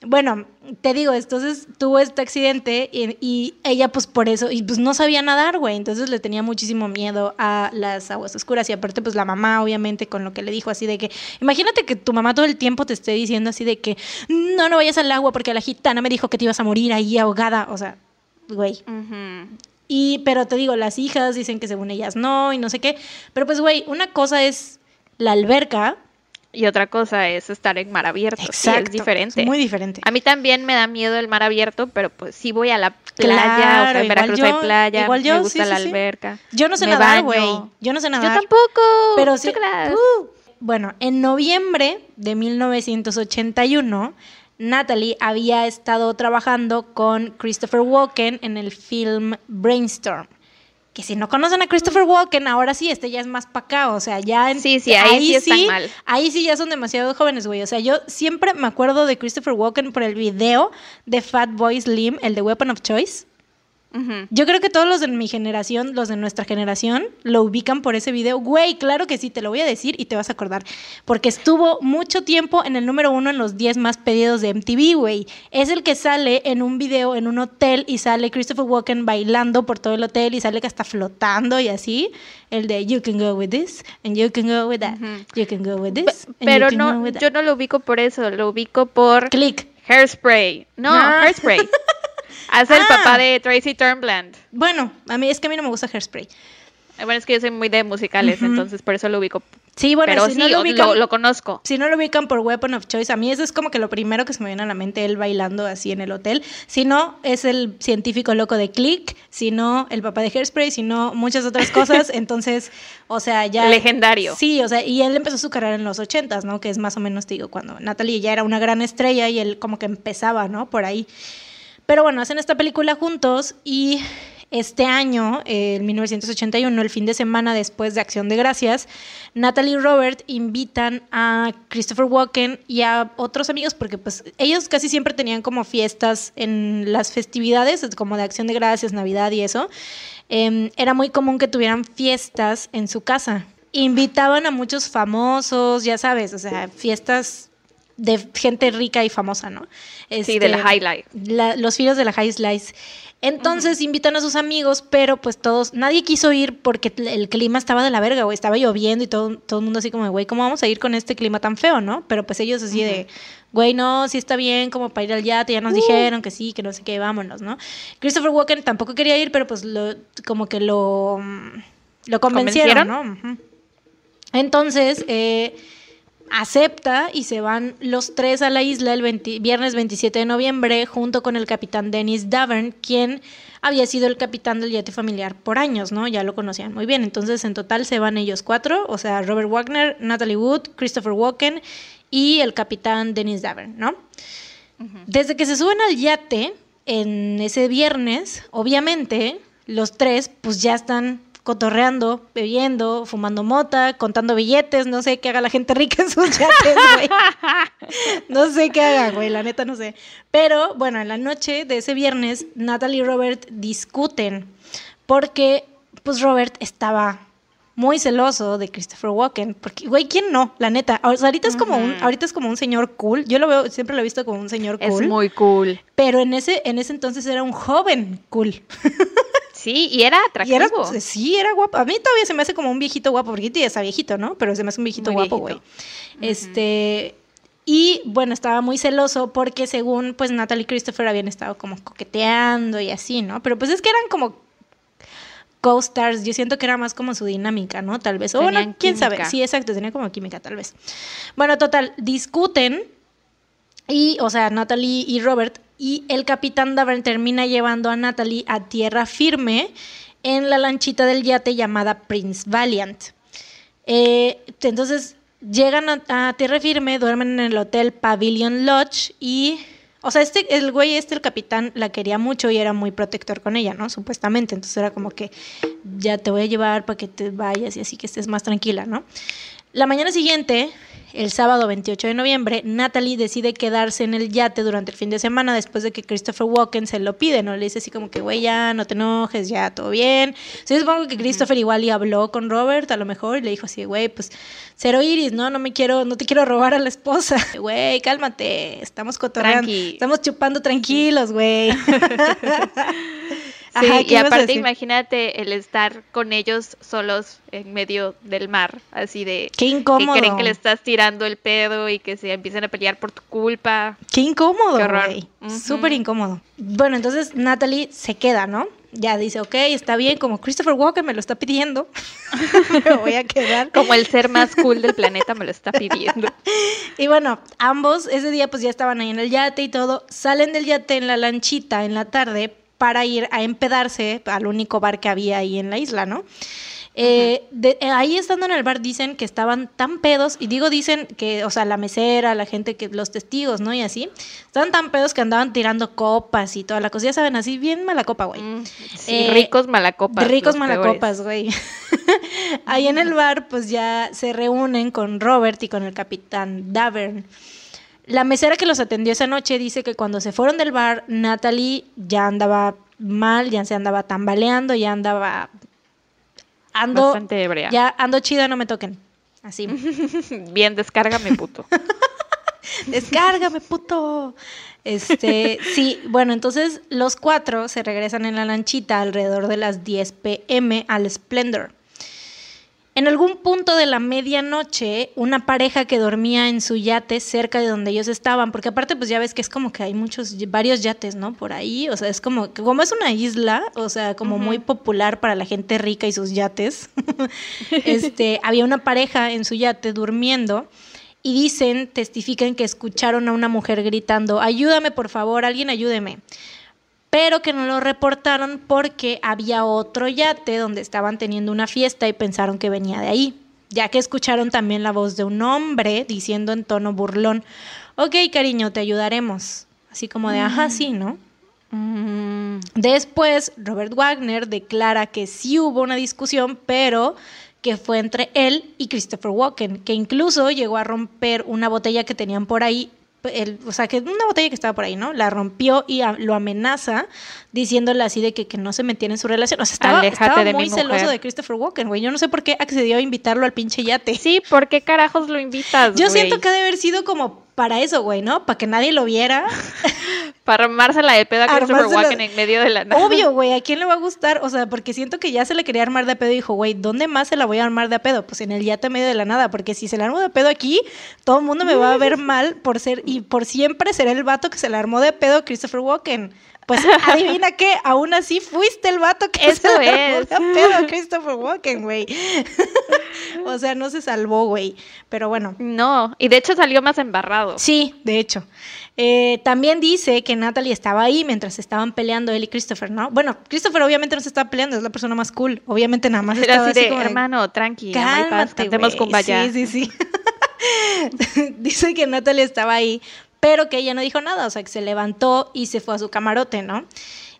bueno, te digo, entonces tuvo este accidente y, y ella pues por eso, y pues no sabía nadar, güey, entonces le tenía muchísimo miedo a las aguas oscuras y aparte pues la mamá obviamente con lo que le dijo así de que, imagínate que tu mamá todo el tiempo te esté diciendo así de que, no, no vayas al agua porque la gitana me dijo que te ibas a morir ahí ahogada, o sea, güey, y, pero te digo, las hijas dicen que según ellas no y no sé qué. Pero pues, güey, una cosa es la alberca. Y otra cosa es estar en mar abierto. sí, es diferente. es muy diferente. A mí también me da miedo el mar abierto, pero pues sí voy a la playa, o sea, en Veracruz yo, hay playa, igual yo, me gusta sí, la sí, alberca. Yo no sé me nadar, güey. Yo no sé Yo nadar. tampoco. Pero ¿tú sí. Uh. Bueno, en noviembre de 1981, Natalie había estado trabajando con Christopher Walken en el film Brainstorm. Que si no conocen a Christopher Walken, ahora sí, este ya es más para acá, o sea, ya... en- Sí, sí, ahí sí están mal. Ahí sí ya son demasiado jóvenes, güey. O sea, yo siempre me acuerdo de Christopher Walken por el video de Fatboy Slim, el de Weapon of Choice. Yo creo que todos los de mi generación, los de nuestra generación, lo ubican por ese video. Güey, claro que sí, te lo voy a decir y te vas a acordar. Porque estuvo mucho tiempo en el número uno en los 10 más pedidos de MTV, güey. Es el que sale en un video en un hotel y sale Christopher Walken bailando por todo el hotel y sale que hasta flotando y así. El de You can go with this and you can go with that. You can go with this. and you Pero can go no, with that. yo no lo ubico por eso, lo ubico por Click. Hairspray. No, Ah. Hairspray. Hace el Ah. papá de Tracy Turnbland. Bueno, a mí es que a mí no me gusta Hairspray. Eh, Bueno, es que yo soy muy de musicales, entonces por eso lo ubico. Sí, bueno, Pero si sí, no lo lo, ubican, lo conozco. Si no lo ubican por Weapon of Choice, a mí eso es como que lo primero que se me viene a la mente, él bailando así en el hotel. Si no, es el científico loco de Click, si no, el papá de Hairspray, si no, muchas otras cosas. Entonces, o sea, ya... Legendario. Sí, o sea, y él empezó su carrera en los ochentas, ¿no? Que es más o menos, te digo, cuando Natalie ya era una gran estrella y él como que empezaba, ¿no? Por ahí. Pero bueno, hacen esta película juntos y este año, en 1981, el fin de semana después de Acción de Gracias, Natalie y Robert invitan a Christopher Walken y a otros amigos, porque pues ellos casi siempre tenían como fiestas en las festividades, como de Acción de Gracias, Navidad y eso. Eh, era muy común que tuvieran fiestas en su casa. Invitaban a muchos famosos, ya sabes, o sea, fiestas de gente rica y famosa, ¿no? Sí, de la Este, High Life. la- los filos de la High Slice. Entonces invitan a sus amigos, pero pues todos, nadie quiso ir porque el clima estaba de la verga, güey, estaba lloviendo y todo, todo el mundo así como, güey, ¿cómo vamos a ir con este clima tan feo, no? Pero pues ellos así de, güey, no, sí está bien, como para ir al yate, ya nos dijeron que sí, que no sé qué, vámonos, ¿no? Christopher Walken tampoco quería ir, pero pues lo, como que lo, mm, lo convencieron, ¿no? Ujú. Entonces, eh, acepta y se van los tres a la isla el 20 viernes 27 de noviembre junto con el capitán Dennis Davern, quien había sido el capitán del yate familiar por años, ¿no? Ya lo conocían muy bien. Entonces, en total se van ellos cuatro, o sea, Robert Wagner, Natalie Wood, Christopher Walken y el capitán Dennis Davern, ¿no? Desde que se suben al yate en ese viernes, obviamente los tres pues ya están cotorreando, bebiendo, fumando mota, contando billetes, no sé qué haga la gente rica en sus yates, güey. No sé qué haga, güey, la neta no sé. Pero bueno, en la noche de ese viernes, Natalie y Robert discuten porque pues Robert estaba muy celoso de Christopher Walken, porque güey, ¿quién no? La neta, o sea, ahorita es como un ahorita es como un señor cool. Yo lo veo siempre lo he visto como un señor cool. Es muy cool. Pero en ese, en ese entonces era un joven cool. Sí, y era Y atractivo. era, sí, era guapo. A mí todavía se me hace como un viejito guapo, porque ya está viejito, ¿no? Pero se me hace un viejito Muy guapo, güey. Este. Y bueno, estaba muy celoso porque según pues Natalie y Christopher habían estado como coqueteando y así, ¿no? Pero pues es que eran como co-stars, yo siento que era más como su dinámica, ¿no? Tal vez. O bueno, quién sabe. Sí, exacto, tenía como química, tal vez. Bueno, total, discuten y, o sea, Natalie y Robert, y el capitán Davern termina llevando a Natalie a tierra firme en la lanchita del yate llamada Prince Valiant. Eh, entonces llegan a, a tierra firme, duermen en el hotel Pavilion Lodge y, o sea, este, el güey este, el capitán, la quería mucho y era muy protector con ella, ¿no? Supuestamente. Entonces era como que ya te voy a llevar para que te vayas y así que estés más tranquila, ¿no? La mañana siguiente, el sábado 28 de noviembre, Natalie decide quedarse en el yate durante el fin de semana después de que Christopher Walken se lo pide, ¿no? Le dice así como que, güey, ya no te enojes, ya todo bien. Sí, supongo que Christopher igual y habló con Robert a lo mejor y le dijo así, güey, pues cero iris, ¿no? No me quiero, no te quiero robar a la esposa. Güey, cálmate, estamos cotorreando, Tranqui. estamos chupando tranquilos, güey. Sí, Ajá, ¿qué y aparte imagínate el estar con ellos solos en medio del mar, así de Qué incómodo. que creen que le estás tirando el pedo y que se empiezan a pelear por tu culpa. Qué incómodo, Qué horror. güey. Ujú. Súper incómodo. Bueno, entonces Natalie se queda, ¿no? Ya dice, ok, está bien, como Christopher Walken me lo está pidiendo, me voy a quedar. Como el ser más cool del planeta me lo está pidiendo. Y bueno, ambos ese día pues ya estaban ahí en el yate y todo. Salen del yate en la lanchita en la tarde para ir a empedarse al único bar que había ahí en la isla, ¿no? Eh, de- eh, ahí estando en el bar dicen que estaban tan pedos, y digo dicen que, o sea, la mesera, la gente que, los testigos, ¿no? Y así, estaban tan pedos que andaban tirando copas y toda la cosa, ya saben, así bien mala copa, güey. Mm, sí, Eh, ricos malacopas. Ricos malacopas, güey. Ahí en el bar, pues ya se reúnen con Robert y con el capitán Davern. La mesera que los atendió esa noche dice que cuando se fueron del bar, Natalie ya andaba mal, ya se andaba tambaleando, ya andaba. Ando. Bastante ebria. Ya ando chida, no me toquen. Así. Bien, descárgame, puto. Descárgame, puto. Este, sí, bueno, entonces los cuatro se regresan en la lanchita alrededor de las 10 pm al Splendor. En algún punto de la medianoche, una pareja que dormía en su yate cerca de donde ellos estaban, porque aparte pues ya ves que es como que hay muchos, varios yates, ¿no? Por ahí, o sea, es como, como es una isla, o sea, como muy popular para la gente rica y sus yates, este, había una pareja en su yate durmiendo y dicen, testifican que escucharon a una mujer gritando, ayúdame por favor, alguien ayúdeme. Pero que no lo reportaron porque había otro yate donde estaban teniendo una fiesta y pensaron que venía de ahí. Ya que escucharon también la voz de un hombre diciendo en tono burlón, ok cariño, te ayudaremos. Así como de, ajá, sí, ¿no? Mm, Después, Robert Wagner declara que sí hubo una discusión, pero que fue entre él y Christopher Walken, que incluso llegó a romper una botella que tenían por ahí, el- o sea, que una botella que estaba por ahí, ¿no? La rompió y a- lo amenaza diciéndole así de que, que no se metiera en su relación. O sea, estaba, estaba muy celoso de Christopher Walken, güey. Yo no sé por qué accedió a invitarlo al pinche yate. Sí, ¿por qué carajos lo invitas? Yo siento que ha de haber sido como para eso, güey, ¿no? Para que nadie lo viera. Para armársela de pedo a Christopher Walken en medio de la nada. Obvio, güey, ¿a quién le va a gustar? O sea, porque siento que ya se le quería armar de pedo y dijo, güey, ¿dónde más se la voy a armar de pedo? Pues en el yate medio de la nada, porque si se la armo de pedo aquí, todo el mundo me va a ver mal por ser, y por siempre será el vato que se la armó de pedo a Christopher Walken. Pues adivina qué, aún así fuiste el vato que Eso se es. a Christopher Walken, güey. o sea, no se salvó, güey. Pero bueno, No, y de hecho salió más embarrado. Sí, de hecho. Eh, también dice que Natalie estaba ahí mientras estaban peleando él y Christopher, ¿no? Bueno, Christopher obviamente no se estaba peleando, es la persona más cool. Obviamente nada más Era estaba así de, como hermano, tranqui, y paz, Cálmate, cantemos güey". Kumbaya. Sí, sí, sí. Dice que Natalie estaba ahí, pero que ella no dijo nada, o sea, que se levantó y se fue a su camarote, ¿no?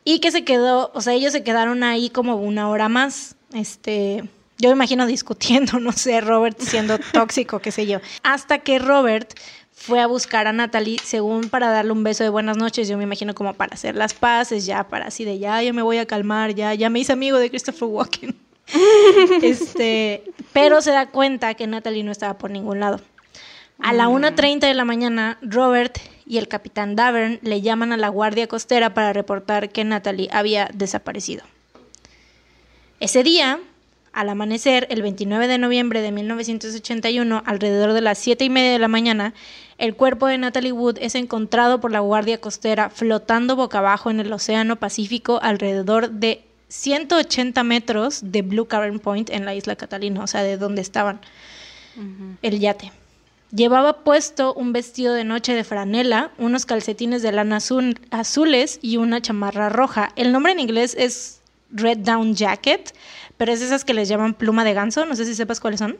Y que se quedó, o sea, ellos se quedaron ahí como una hora más, este, yo me imagino discutiendo, no sé, Robert siendo tóxico, qué sé yo. Hasta que Robert fue a buscar a Natalie, según para darle un beso de buenas noches, yo me imagino como para hacer las paces, ya para así de ya, ya me voy a calmar, ya, ya me hice amigo de Christopher Walken. este, pero se da cuenta que Natalie no estaba por ningún lado. A la 1.30 de la mañana, Robert y el capitán Davern le llaman a la guardia costera para reportar que Natalie había desaparecido. Ese día, al amanecer, el 29 de noviembre de 1981, alrededor de las 7 y media de la mañana, el cuerpo de Natalie Wood es encontrado por la guardia costera flotando boca abajo en el Océano Pacífico alrededor de 180 metros de Blue Cavern Point en la isla Catalina, o sea, de donde estaban el yate. Llevaba puesto un vestido de noche de franela, unos calcetines de lana azul- azules y una chamarra roja. El nombre en inglés es Red Down Jacket, pero es esas que les llaman pluma de ganso, no sé si sepas cuáles son.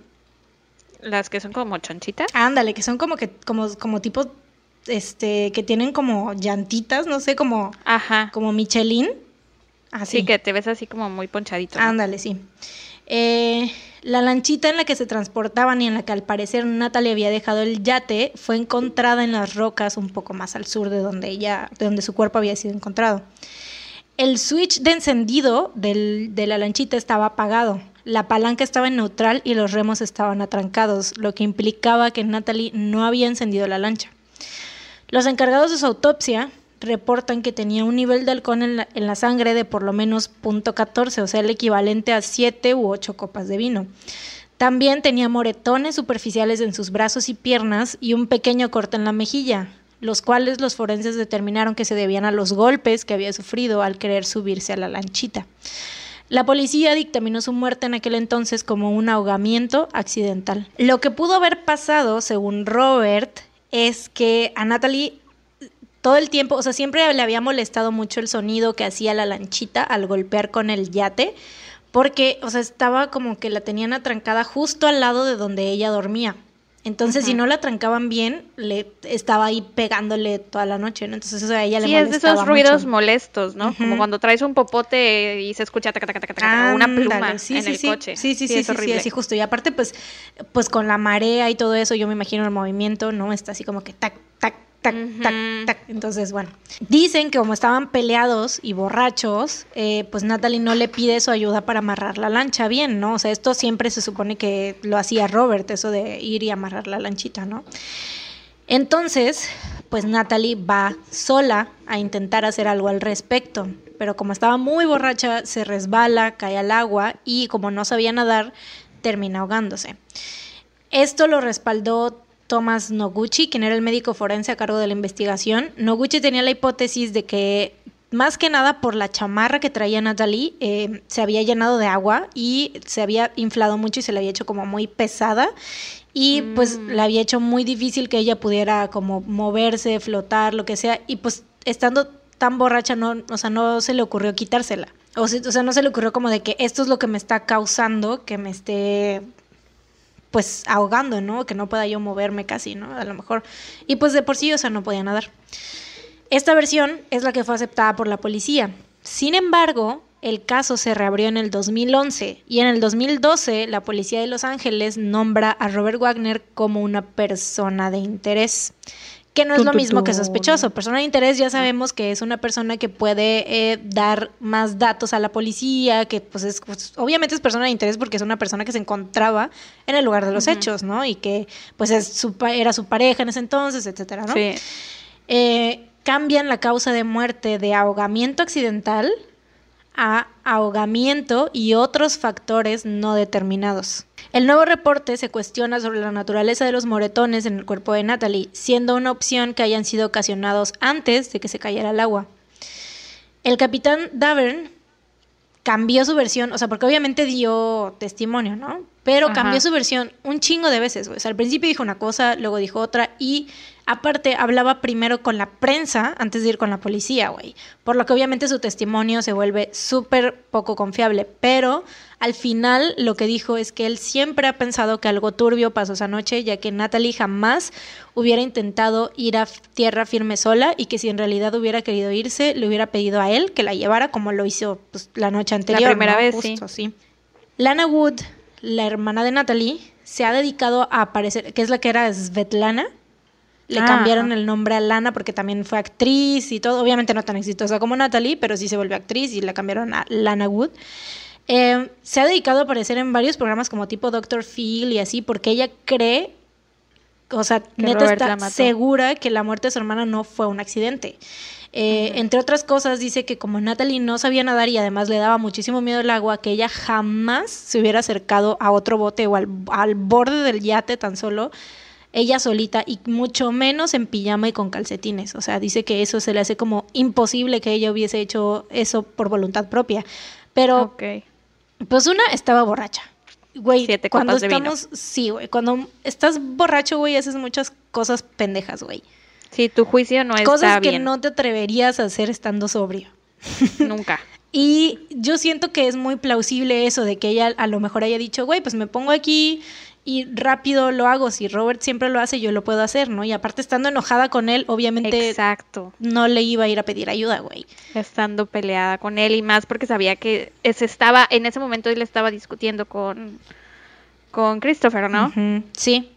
Las que son como chonchitas. Ándale, que son como que como como tipo este que tienen como llantitas, no sé, como Ajá. como Michelin. Así. Sí, que te ves así como muy ponchadito. ¿no? Ándale, sí. Eh, la lanchita en la que se transportaban y en la que al parecer Natalie había dejado el yate fue encontrada en las rocas un poco más al sur de donde ella, de donde su cuerpo había sido encontrado. El switch de encendido de la lanchita estaba apagado. La palanca estaba en neutral y los remos estaban atrancados, lo que implicaba que Natalie no había encendido la lancha. Los encargados de su autopsia reportan que tenía un nivel de alcohol en la, sangre de por lo menos .14, o sea, el equivalente a 7 u 8 copas de vino. También tenía moretones superficiales en sus brazos y piernas y un pequeño corte en la mejilla, los cuales los forenses determinaron que se debían a los golpes que había sufrido al querer subirse a la lanchita. La policía dictaminó su muerte en aquel entonces como un ahogamiento accidental. Lo que pudo haber pasado, según Robert, es que a Natalie todo el tiempo, o sea, siempre le había molestado mucho el sonido que hacía la lanchita al golpear con el yate, porque, o sea, estaba como que la tenían atrancada justo al lado de donde ella dormía. Entonces, si no la trancaban bien, le estaba ahí pegándole toda la noche, ¿no? Entonces eso a ella le molestaba Sí, es de esos ruidos molestos, ¿no? Como cuando traes un popote y se escucha taca, taca, taca, taca, una pluma sí, en sí, el sí. coche. Sí, sí, sí, es sí, horrible. sí, así justo. Y aparte, pues, pues con la marea y todo eso, yo me imagino el movimiento, ¿no? Está así como que tac, tac, tac, tac, tac. Entonces, bueno. Dicen que como estaban peleados y borrachos, eh, pues Natalie no le pide su ayuda para amarrar la lancha bien, ¿no? O sea, esto siempre se supone que lo hacía Robert, eso de ir y amarrar la lanchita, ¿no? Entonces, pues Natalie va sola a intentar hacer algo al respecto, pero como estaba muy borracha, se resbala, cae al agua y como no sabía nadar, termina ahogándose. Esto lo respaldó Thomas Noguchi, quien era el médico forense a cargo de la investigación. Noguchi tenía la hipótesis de que, más que nada por la chamarra que traía Natalie, eh, se había llenado de agua y se había inflado mucho y se le había hecho como muy pesada. Y pues Mm. le había hecho muy difícil que ella pudiera como moverse, flotar, lo que sea. Y pues estando tan borracha, no, o sea, no se le ocurrió quitársela. O se- o sea, no se le ocurrió como de que esto es lo que me está causando que me esté pues ahogando, ¿no? Que no pueda yo moverme casi, ¿no? A lo mejor. Y pues de por sí, o sea, no podía nadar. Esta versión es la que fue aceptada por la policía. Sin embargo, el caso se reabrió en el 2011 y en el 2012 la policía de Los Ángeles nombra a Robert Wagner como una persona de interés. Que no es lo mismo que sospechoso. Persona de interés ya sabemos que es una persona que puede eh, dar más datos a la policía, que pues es, pues, obviamente es persona de interés porque es una persona que se encontraba en el lugar de los hechos, ¿no? Y que pues es su, era su pareja en ese entonces, etcétera, ¿no? Sí. Eh, cambian la causa de muerte de ahogamiento accidental a ahogamiento y otros factores no determinados. El nuevo reporte se cuestiona sobre la naturaleza de los moretones en el cuerpo de Natalie, siendo una opción que hayan sido ocasionados antes de que se cayera el agua. El capitán Davern cambió su versión, o sea, porque obviamente dio testimonio, ¿no? Pero Ajá. cambió su versión un chingo de veces, güey. O sea, al principio dijo una cosa, luego dijo otra y aparte hablaba primero con la prensa antes de ir con la policía, güey. Por lo que obviamente su testimonio se vuelve súper poco confiable, pero al final lo que dijo es que él siempre ha pensado que algo turbio pasó esa noche, ya que Natalie jamás hubiera intentado ir a tierra firme sola y que si en realidad hubiera querido irse, le hubiera pedido a él que la llevara como lo hizo pues, la noche anterior. primera ¿no? vez, sí. Lana Wood, la hermana de Natalie, se ha dedicado a aparecer, que es la que era Svetlana. Le Ah, cambiaron el nombre a Lana porque también fue actriz y todo. Obviamente no tan exitosa como Natalie, pero sí se volvió actriz y la cambiaron a Lana Wood. Eh, se ha dedicado a aparecer en varios programas como tipo Doctor Phil y así porque ella cree, o sea, neta Robert la está segura que la muerte de su hermana no fue un accidente. Eh, Entre otras cosas, dice que como Natalie no sabía nadar y además le daba muchísimo miedo el agua, que ella jamás se hubiera acercado a otro bote o al, al borde del yate tan solo, ella solita y mucho menos en pijama y con calcetines. O sea, dice que eso se le hace como imposible que ella hubiese hecho eso por voluntad propia. Pero Ok. pues una estaba borracha. Güey, Siete cuando copas vino. estamos, sí, güey, cuando estás borracho, güey, haces muchas cosas pendejas, güey. Sí, tu juicio no Cosas está que bien. no te atreverías a hacer estando sobrio. Nunca. Y yo siento que es muy plausible eso de que ella a lo mejor haya dicho, güey, pues me pongo aquí y rápido lo hago. Si Robert siempre lo hace, yo lo puedo hacer, ¿no? Y aparte estando enojada con él, obviamente Exacto. no le iba a ir a pedir ayuda, güey. Estando peleada con él y más porque sabía que se estaba, en ese momento él estaba discutiendo con, con Christopher, ¿no? Sí.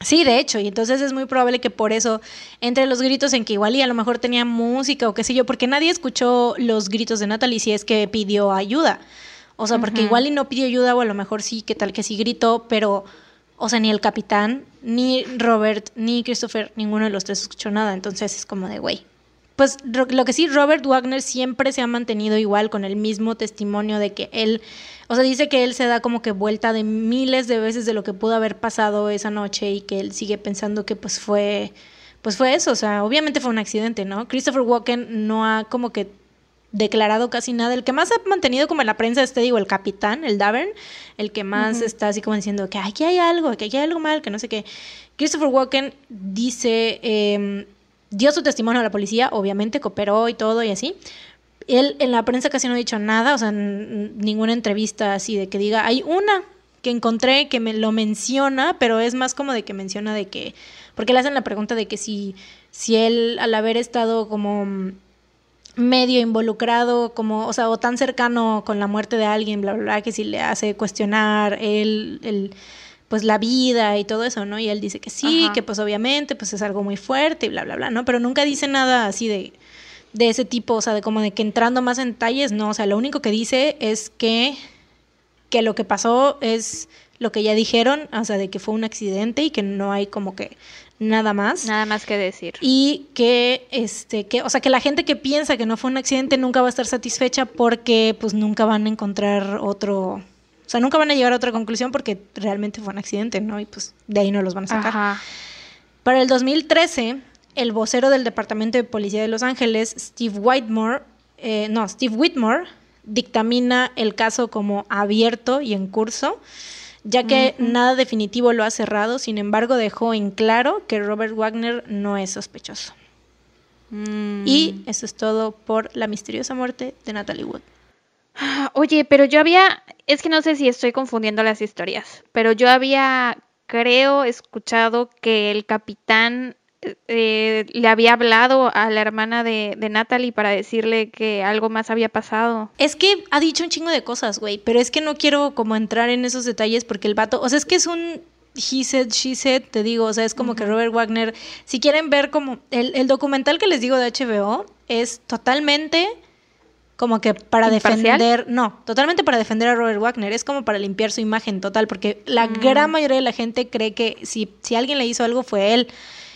Sí, de hecho, y entonces es muy probable que por eso, entre los gritos en que igual y a lo mejor tenía música o qué sé yo, porque nadie escuchó los gritos de Natalie si es que pidió ayuda. O sea, porque igual y no pidió ayuda o a lo mejor sí, que tal que sí gritó, pero, o sea, ni el capitán, ni Robert, ni Christopher, ninguno de los tres escuchó nada. Entonces es como de, güey. Pues lo que sí, Robert Wagner siempre se ha mantenido igual con el mismo testimonio de que él, o sea, dice que él se da como que vuelta de miles de veces de lo que pudo haber pasado esa noche y que él sigue pensando que pues fue, pues fue eso, o sea, obviamente fue un accidente, ¿no? Christopher Walken no ha como que declarado casi nada. El que más ha mantenido como en la prensa es, te digo, el capitán, el Davern, el que más está así como diciendo que aquí hay algo, que aquí hay algo mal, que no sé qué. Christopher Walken dice, eh, dio su testimonio a la policía, obviamente cooperó y todo y así, Él en la prensa casi no ha dicho nada, o sea, ninguna entrevista así de que diga, hay una que encontré que me lo menciona, pero es más como de que menciona de que, porque le hacen la pregunta de que si, si él al haber estado como medio involucrado, como, o sea, o tan cercano con la muerte de alguien, bla, bla, bla, que si le hace cuestionar él, el, pues la vida y todo eso, ¿no? Y él dice que sí, que pues obviamente, pues es algo muy fuerte y bla, bla, bla, ¿no? Pero nunca dice nada así de, de ese tipo, o sea, de como de que entrando más en detalles, no, o sea, lo único que dice es que que lo que pasó es lo que ya dijeron, o sea, de que fue un accidente y que no hay como que nada más. Nada más que decir. Y que, este, que, o sea, que la gente que piensa que no fue un accidente nunca va a estar satisfecha porque pues nunca van a encontrar otro, o sea, nunca van a llegar a otra conclusión porque realmente fue un accidente, ¿no? Y pues de ahí no los van a sacar. Para el 2013, el vocero del Departamento de Policía de Los Ángeles, Steve Whitmore, eh, no, Steve Whitmore, dictamina el caso como abierto y en curso, ya que nada definitivo lo ha cerrado, sin embargo dejó en claro que Robert Wagner no es sospechoso. Mm. Y eso es todo por la misteriosa muerte de Natalie Wood. Oye, pero yo había, es que no sé si estoy confundiendo las historias, pero yo había, creo, escuchado que el capitán eh, le había hablado a la hermana de, de, Natalie para decirle que algo más había pasado. Es que ha dicho un chingo de cosas, güey, pero es que no quiero como entrar en esos detalles porque el vato, o sea, es que es un he said, she said, te digo, o sea, es como que Robert Wagner, si quieren ver como el, el, documental que les digo de HBO es totalmente como que para defender, no, totalmente para defender a Robert Wagner, es como para limpiar su imagen total, porque la mm. gran mayoría de la gente cree que si, si alguien le hizo algo fue él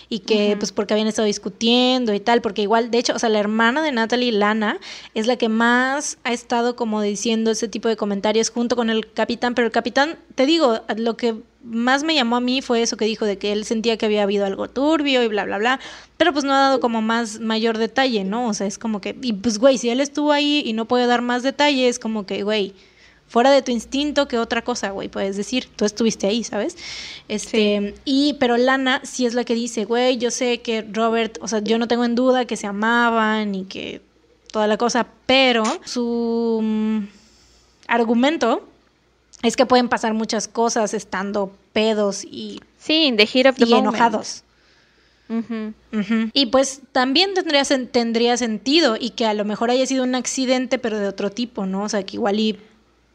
y que pues porque habían estado discutiendo y tal, porque igual, de hecho, o sea, la hermana de Natalie, Lana, es la que más ha estado como diciendo ese tipo de comentarios junto con el capitán, pero el capitán, te digo, lo que más me llamó a mí fue eso que dijo de que él sentía que había habido algo turbio y bla, bla, bla, pero pues no ha dado como más mayor detalle, ¿no? O sea, es como que, y pues, güey, si él estuvo ahí y no puede dar más detalles, como que, güey, fuera de tu instinto que otra cosa, güey, puedes decir, tú estuviste ahí, ¿sabes? Este, y pero Lana sí es la que dice, güey, yo sé que Robert, o sea, yo no tengo en duda que se amaban y que toda la cosa, pero su mm, argumento es que pueden pasar muchas cosas estando pedos y sí, the heat of the y enojados. Y pues también tendría, tendría sentido y que a lo mejor haya sido un accidente, pero de otro tipo, ¿no? O sea, que igual y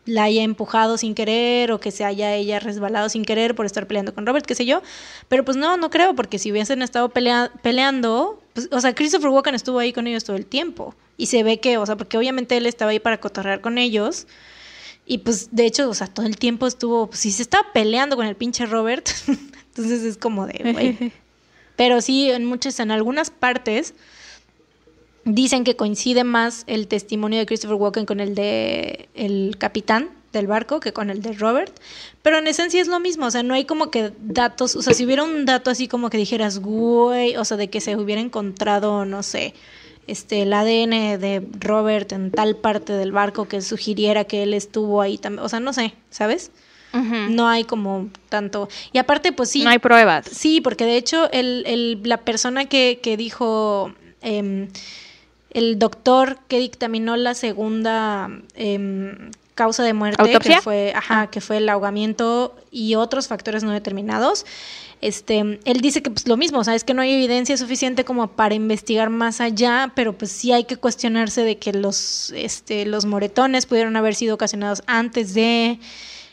la haya empujado sin querer o que se haya ella resbalado sin querer por estar peleando con Robert, qué sé yo. Pero pues no, no creo, porque si hubiesen estado peleando, pues, o sea, Christopher Walken estuvo ahí con ellos todo el tiempo. Y se ve que, o sea, porque obviamente él estaba ahí para cotorrear con ellos. Y pues de hecho, o sea, todo el tiempo estuvo, pues si se estaba peleando con el pinche Robert, entonces es como de, güey. Pero sí, en muchas, en algunas partes Dicen que coincide más el testimonio de Christopher Walken con el de el capitán del barco que con el de Robert, pero en esencia es lo mismo, o sea, no hay como que datos, o sea, si hubiera un dato así como que dijeras, güey, o sea, de que se hubiera encontrado, no sé, este, el ADN de Robert en tal parte del barco que sugiriera que él estuvo ahí también, o sea, no sé, ¿sabes? No hay como tanto. Y aparte, pues sí. No hay pruebas. Sí, porque de hecho el, el, la persona que, que dijo... Eh, el doctor que dictaminó la segunda em, causa de muerte, que fue, ajá, que fue el ahogamiento y otros factores no determinados. Este, él dice que pues lo mismo, o sea, es que no hay evidencia suficiente como para investigar más allá, pero pues sí hay que cuestionarse de que los, este, los moretones pudieron haber sido ocasionados antes de,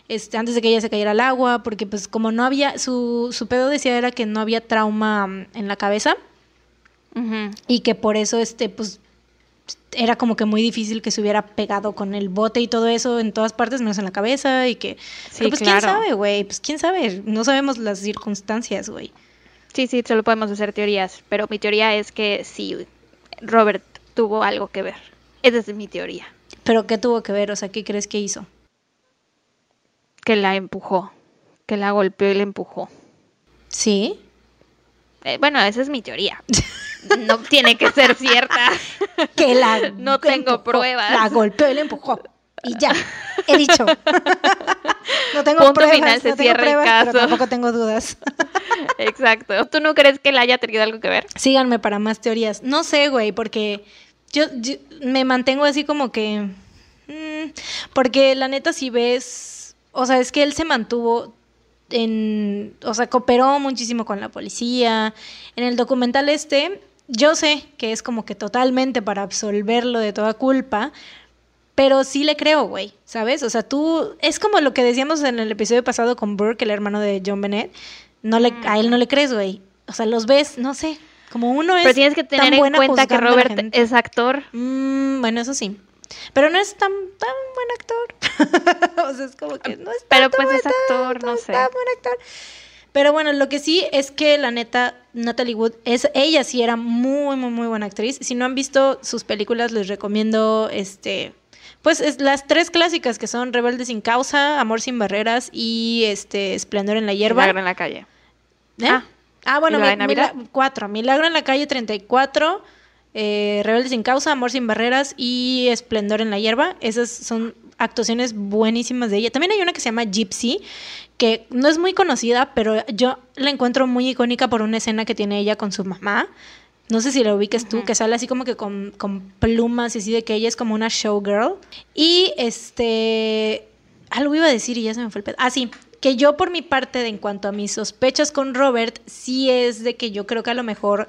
este, antes de que ella se cayera al agua, porque pues como no había, su, su pedo decía era que no había trauma en la cabeza. Y que por eso, este, pues, era como que muy difícil que se hubiera pegado con el bote y todo eso en todas partes, menos en la cabeza y que... Sí, pero pues quién sabe, güey, pues quién sabe, no sabemos las circunstancias, güey. Sí, sí, solo podemos hacer teorías, pero mi teoría es que sí, Robert tuvo algo que ver. Esa es mi teoría. ¿Pero qué tuvo que ver? O sea, ¿qué crees que hizo? Que la empujó, que la golpeó y la empujó. ¿Sí? Eh, bueno, esa es mi teoría. no tiene que ser cierta. Que la no tengo pruebas. La golpeó y la empujó. Y ya, he dicho. no tengo Punto pruebas, final, se no cierra tengo el pruebas, pero caso. tampoco tengo dudas. Exacto. ¿Tú no crees que él haya tenido algo que ver? Síganme para más teorías. No sé, güey, porque yo, yo me mantengo así como que... mm, porque la neta si ves... O sea, es que él se mantuvo en... O sea, cooperó muchísimo con la policía. En el documental este, yo sé que es como que totalmente para absolverlo de toda culpa, pero sí le creo, güey, ¿sabes? O sea, tú... Es como lo que decíamos en el episodio pasado con Burke, el hermano de John Bennett. No le, a él no le crees, güey. O sea, los ves, no sé. Como uno es Pero tienes que tan tener en cuenta que Robert es actor. Mm, bueno, eso sí. Pero no es tan, tan buen actor. o sea, es como que no es Pero tanto pues es actor, no es sé. tan buen actor. Pero bueno, lo que sí es que la neta, Natalie Wood, es, ella sí era muy, muy, muy buena actriz. Si no han visto sus películas, les recomiendo este. Pues es las tres clásicas que son Rebelde sin causa, Amor sin barreras y este Esplendor en la hierba. Milagro en la calle. ¿Eh? Ah. Ah, bueno, cuatro. Milagro en la calle 34, eh, Rebelde sin causa, Amor sin barreras y Esplendor en la hierba. Esas son actuaciones buenísimas de ella. También hay una que se llama Gypsy, que no es muy conocida, pero yo la encuentro muy icónica por una escena que tiene ella con su mamá. No sé si la ubiques tú, que sale así como que con, con plumas y así de que ella es como una showgirl. Y este. Algo iba a decir y ya se me fue el pedo. Ah, sí. Que yo, por mi parte, de en cuanto a mis sospechas con Robert, sí es de que yo creo que a lo mejor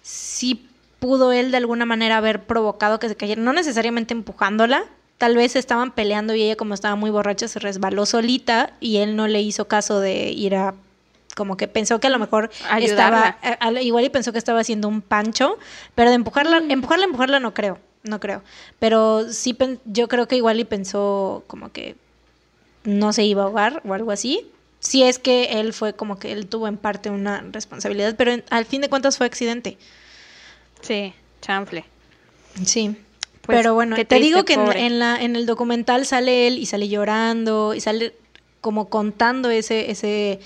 sí pudo él de alguna manera haber provocado que se cayera. No necesariamente empujándola. Tal vez estaban peleando y ella, como estaba muy borracha, se resbaló solita y él no le hizo caso de ir a como que pensó que a lo mejor Ayudarla. estaba a- a- igual y pensó que estaba haciendo un pancho, pero de empujarla, Mm. empujarla, empujarla no creo, no creo. Pero sí pen- yo creo que igual y pensó como que no se iba a ahogar o algo así. Si es que él fue como que él tuvo en parte una responsabilidad, pero en- al fin de cuentas fue accidente. Sí, chanfle. Sí. Pues, pero bueno, qué te digo que en la, en el documental sale él y sale llorando y sale como contando ese, ese,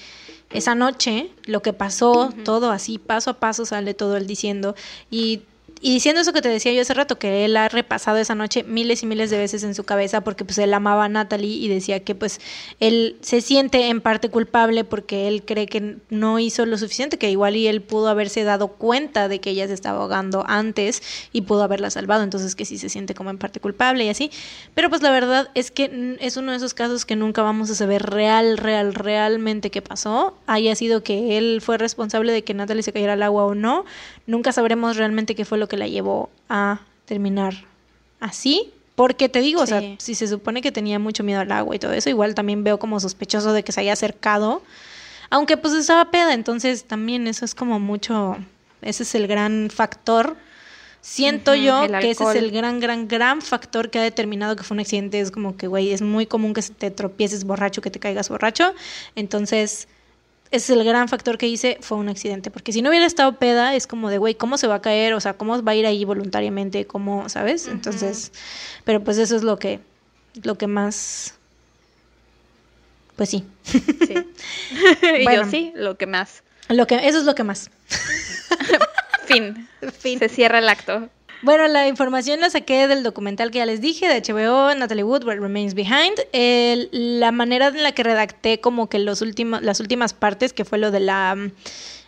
esa noche, lo que pasó, todo así, paso a paso sale todo él diciendo. Y, y diciendo eso que te decía yo hace rato, que él ha repasado esa noche miles y miles de veces en su cabeza porque pues él amaba a Natalie y decía que pues él se siente en parte culpable porque él cree que no hizo lo suficiente, que igual y él pudo haberse dado cuenta de que ella se estaba ahogando antes y pudo haberla salvado, entonces que sí se siente como en parte culpable y así. Pero pues la verdad es que es uno de esos casos que nunca vamos a saber real, real, realmente qué pasó. Haya sido que él fue responsable de que Natalie se cayera al agua o no. Nunca sabremos realmente qué fue lo que la llevó a terminar así. Porque te digo, o sea, si se supone que tenía mucho miedo al agua y todo eso, igual también veo como sospechoso de que se haya acercado. Aunque pues estaba peda, entonces también eso es como mucho, ese es el gran factor. Siento yo que ese es el gran, gran, gran factor que ha determinado que fue un accidente. Es como que, güey, es muy común que te tropieces borracho, que te caigas borracho. Entonces, ese es el gran factor que hice, fue un accidente. Porque si no hubiera estado peda, es como de, güey, ¿cómo se va a caer? O sea, ¿cómo va a ir ahí voluntariamente? ¿Cómo, sabes? Entonces, pero pues eso es lo que, lo que más, pues sí. Sí. Bueno. yo sí, lo que más. Lo que, eso es lo que más. Fin. Fin. Se cierra el acto. Bueno, la información la saqué del documental que ya les dije, de HBO, Natalie Wood, What Remains Behind. La manera en la que redacté como que los últimos, las últimas partes, que fue lo de la...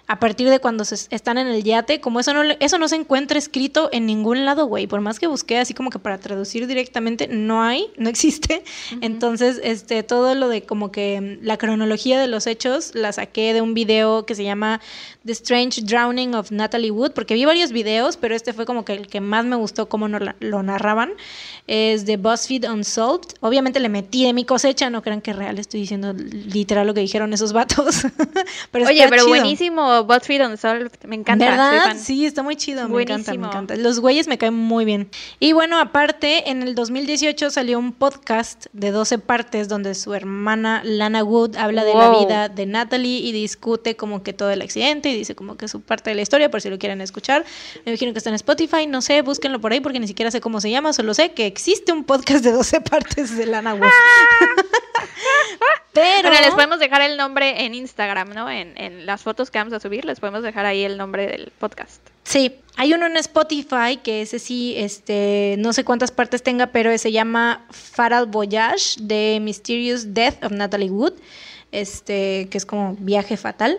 A partir de cuando se están en el yate, como eso no, eso no se encuentra escrito en ningún lado, güey. Por más que busqué así como que para traducir directamente, no hay, no existe. Entonces, este, todo lo de como que mm, la cronología de los hechos la saqué de un video que se llama The Strange Drowning of Natalie Wood, porque vi varios videos, pero este fue como que el que más me gustó cómo no la- lo narraban. Es de BuzzFeed Unsolved. Obviamente le metí de mi cosecha, no crean que real estoy diciendo literal lo que dijeron esos vatos. pero Oye, pero chido. buenísimo BuzzFeed Unsolved. Me encanta. ¿Verdad? Sí, está muy chido, me encanta, me encanta. Los güeyes me caen muy bien. Y bueno, aparte, en el 2018 salió un podcast de 12 partes donde su hermana Lana Wood habla de la vida de Natalie y discute como que todo el accidente y dice como que su parte de la historia, por si lo quieren escuchar. Me imagino que está en Spotify, no sé, búsquenlo por ahí porque ni siquiera sé cómo se llama, solo sé que existe un podcast de 12 partes de Lana Wood. Pero... Bueno, les podemos dejar el nombre en Instagram, ¿no? En, en las fotos que vamos a subir, les podemos dejar ahí el nombre del podcast. Sí, hay uno en Spotify que ese sí, este, no sé cuántas partes tenga, pero se llama Fatal Voyage de Mysterious Death of Natalie Wood, este, que es como viaje fatal.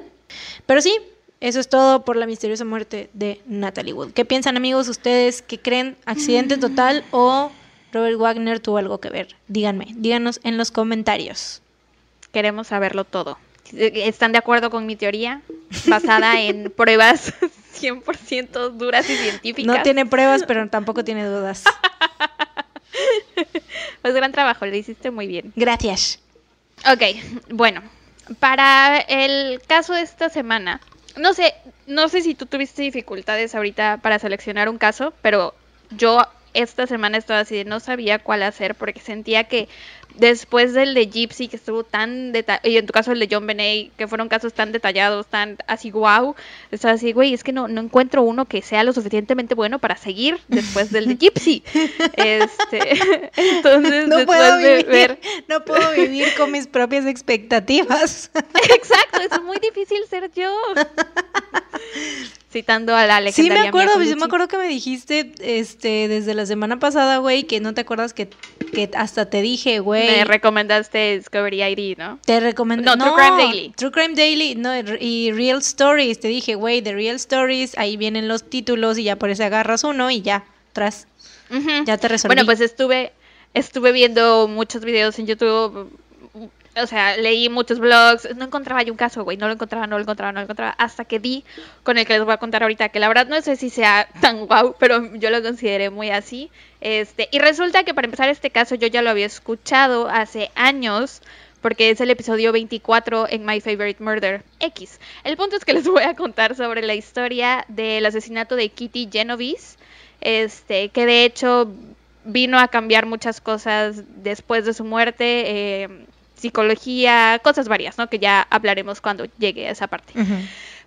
Pero sí, eso es todo por la misteriosa muerte de Natalie Wood. ¿Qué piensan amigos ustedes? ¿Qué creen? ¿Accidente total o Robert Wagner tuvo algo que ver? Díganme, díganos en los comentarios. Queremos saberlo todo. ¿Están de acuerdo con mi teoría? Basada en pruebas 100% duras y científicas. No tiene pruebas, pero tampoco tiene dudas. Pues gran trabajo, lo hiciste muy bien. Gracias. Ok, bueno, para el caso de esta semana, no sé, no sé si tú tuviste dificultades ahorita para seleccionar un caso, pero yo esta semana estaba así de no sabía cuál hacer porque sentía que después del de Gypsy, que estuvo tan detallado, y en tu caso el de John Benet, que fueron casos tan detallados, tan así wow, estaba así, güey, es que no, no encuentro uno que sea lo suficientemente bueno para seguir después del de Gypsy. este, entonces, No después puedo, de vivir, ver... no puedo vivir con mis propias expectativas. Exacto, es muy difícil ser yo. Citando a la Sí, me acuerdo, yo me acuerdo que me dijiste este, desde la semana pasada, güey, que no te acuerdas que, que hasta te dije, güey. Me recomendaste Discovery ID, ¿no? Te recomiendo. No, True Crime Daily. True Crime Daily no, y Real Stories. Te dije, güey, de Real Stories, ahí vienen los títulos y ya por eso agarras uno y ya, tras. Ya te resolví. Bueno, pues estuve, estuve viendo muchos videos en YouTube. O sea, leí muchos blogs. No encontraba yo un caso, güey. No lo encontraba, no lo encontraba, no lo encontraba. Hasta que di con el que les voy a contar ahorita. Que la verdad no sé si sea tan guau, pero yo lo consideré muy así. Este, y resulta que para empezar este caso yo ya lo había escuchado hace años. Porque es el episodio 24 en My Favorite Murder X. El punto es que les voy a contar sobre la historia del asesinato de Kitty Genovese. Este, que de hecho vino a cambiar muchas cosas después de su muerte, eh, psicología, cosas varias, ¿no? Que ya hablaremos cuando llegue a esa parte.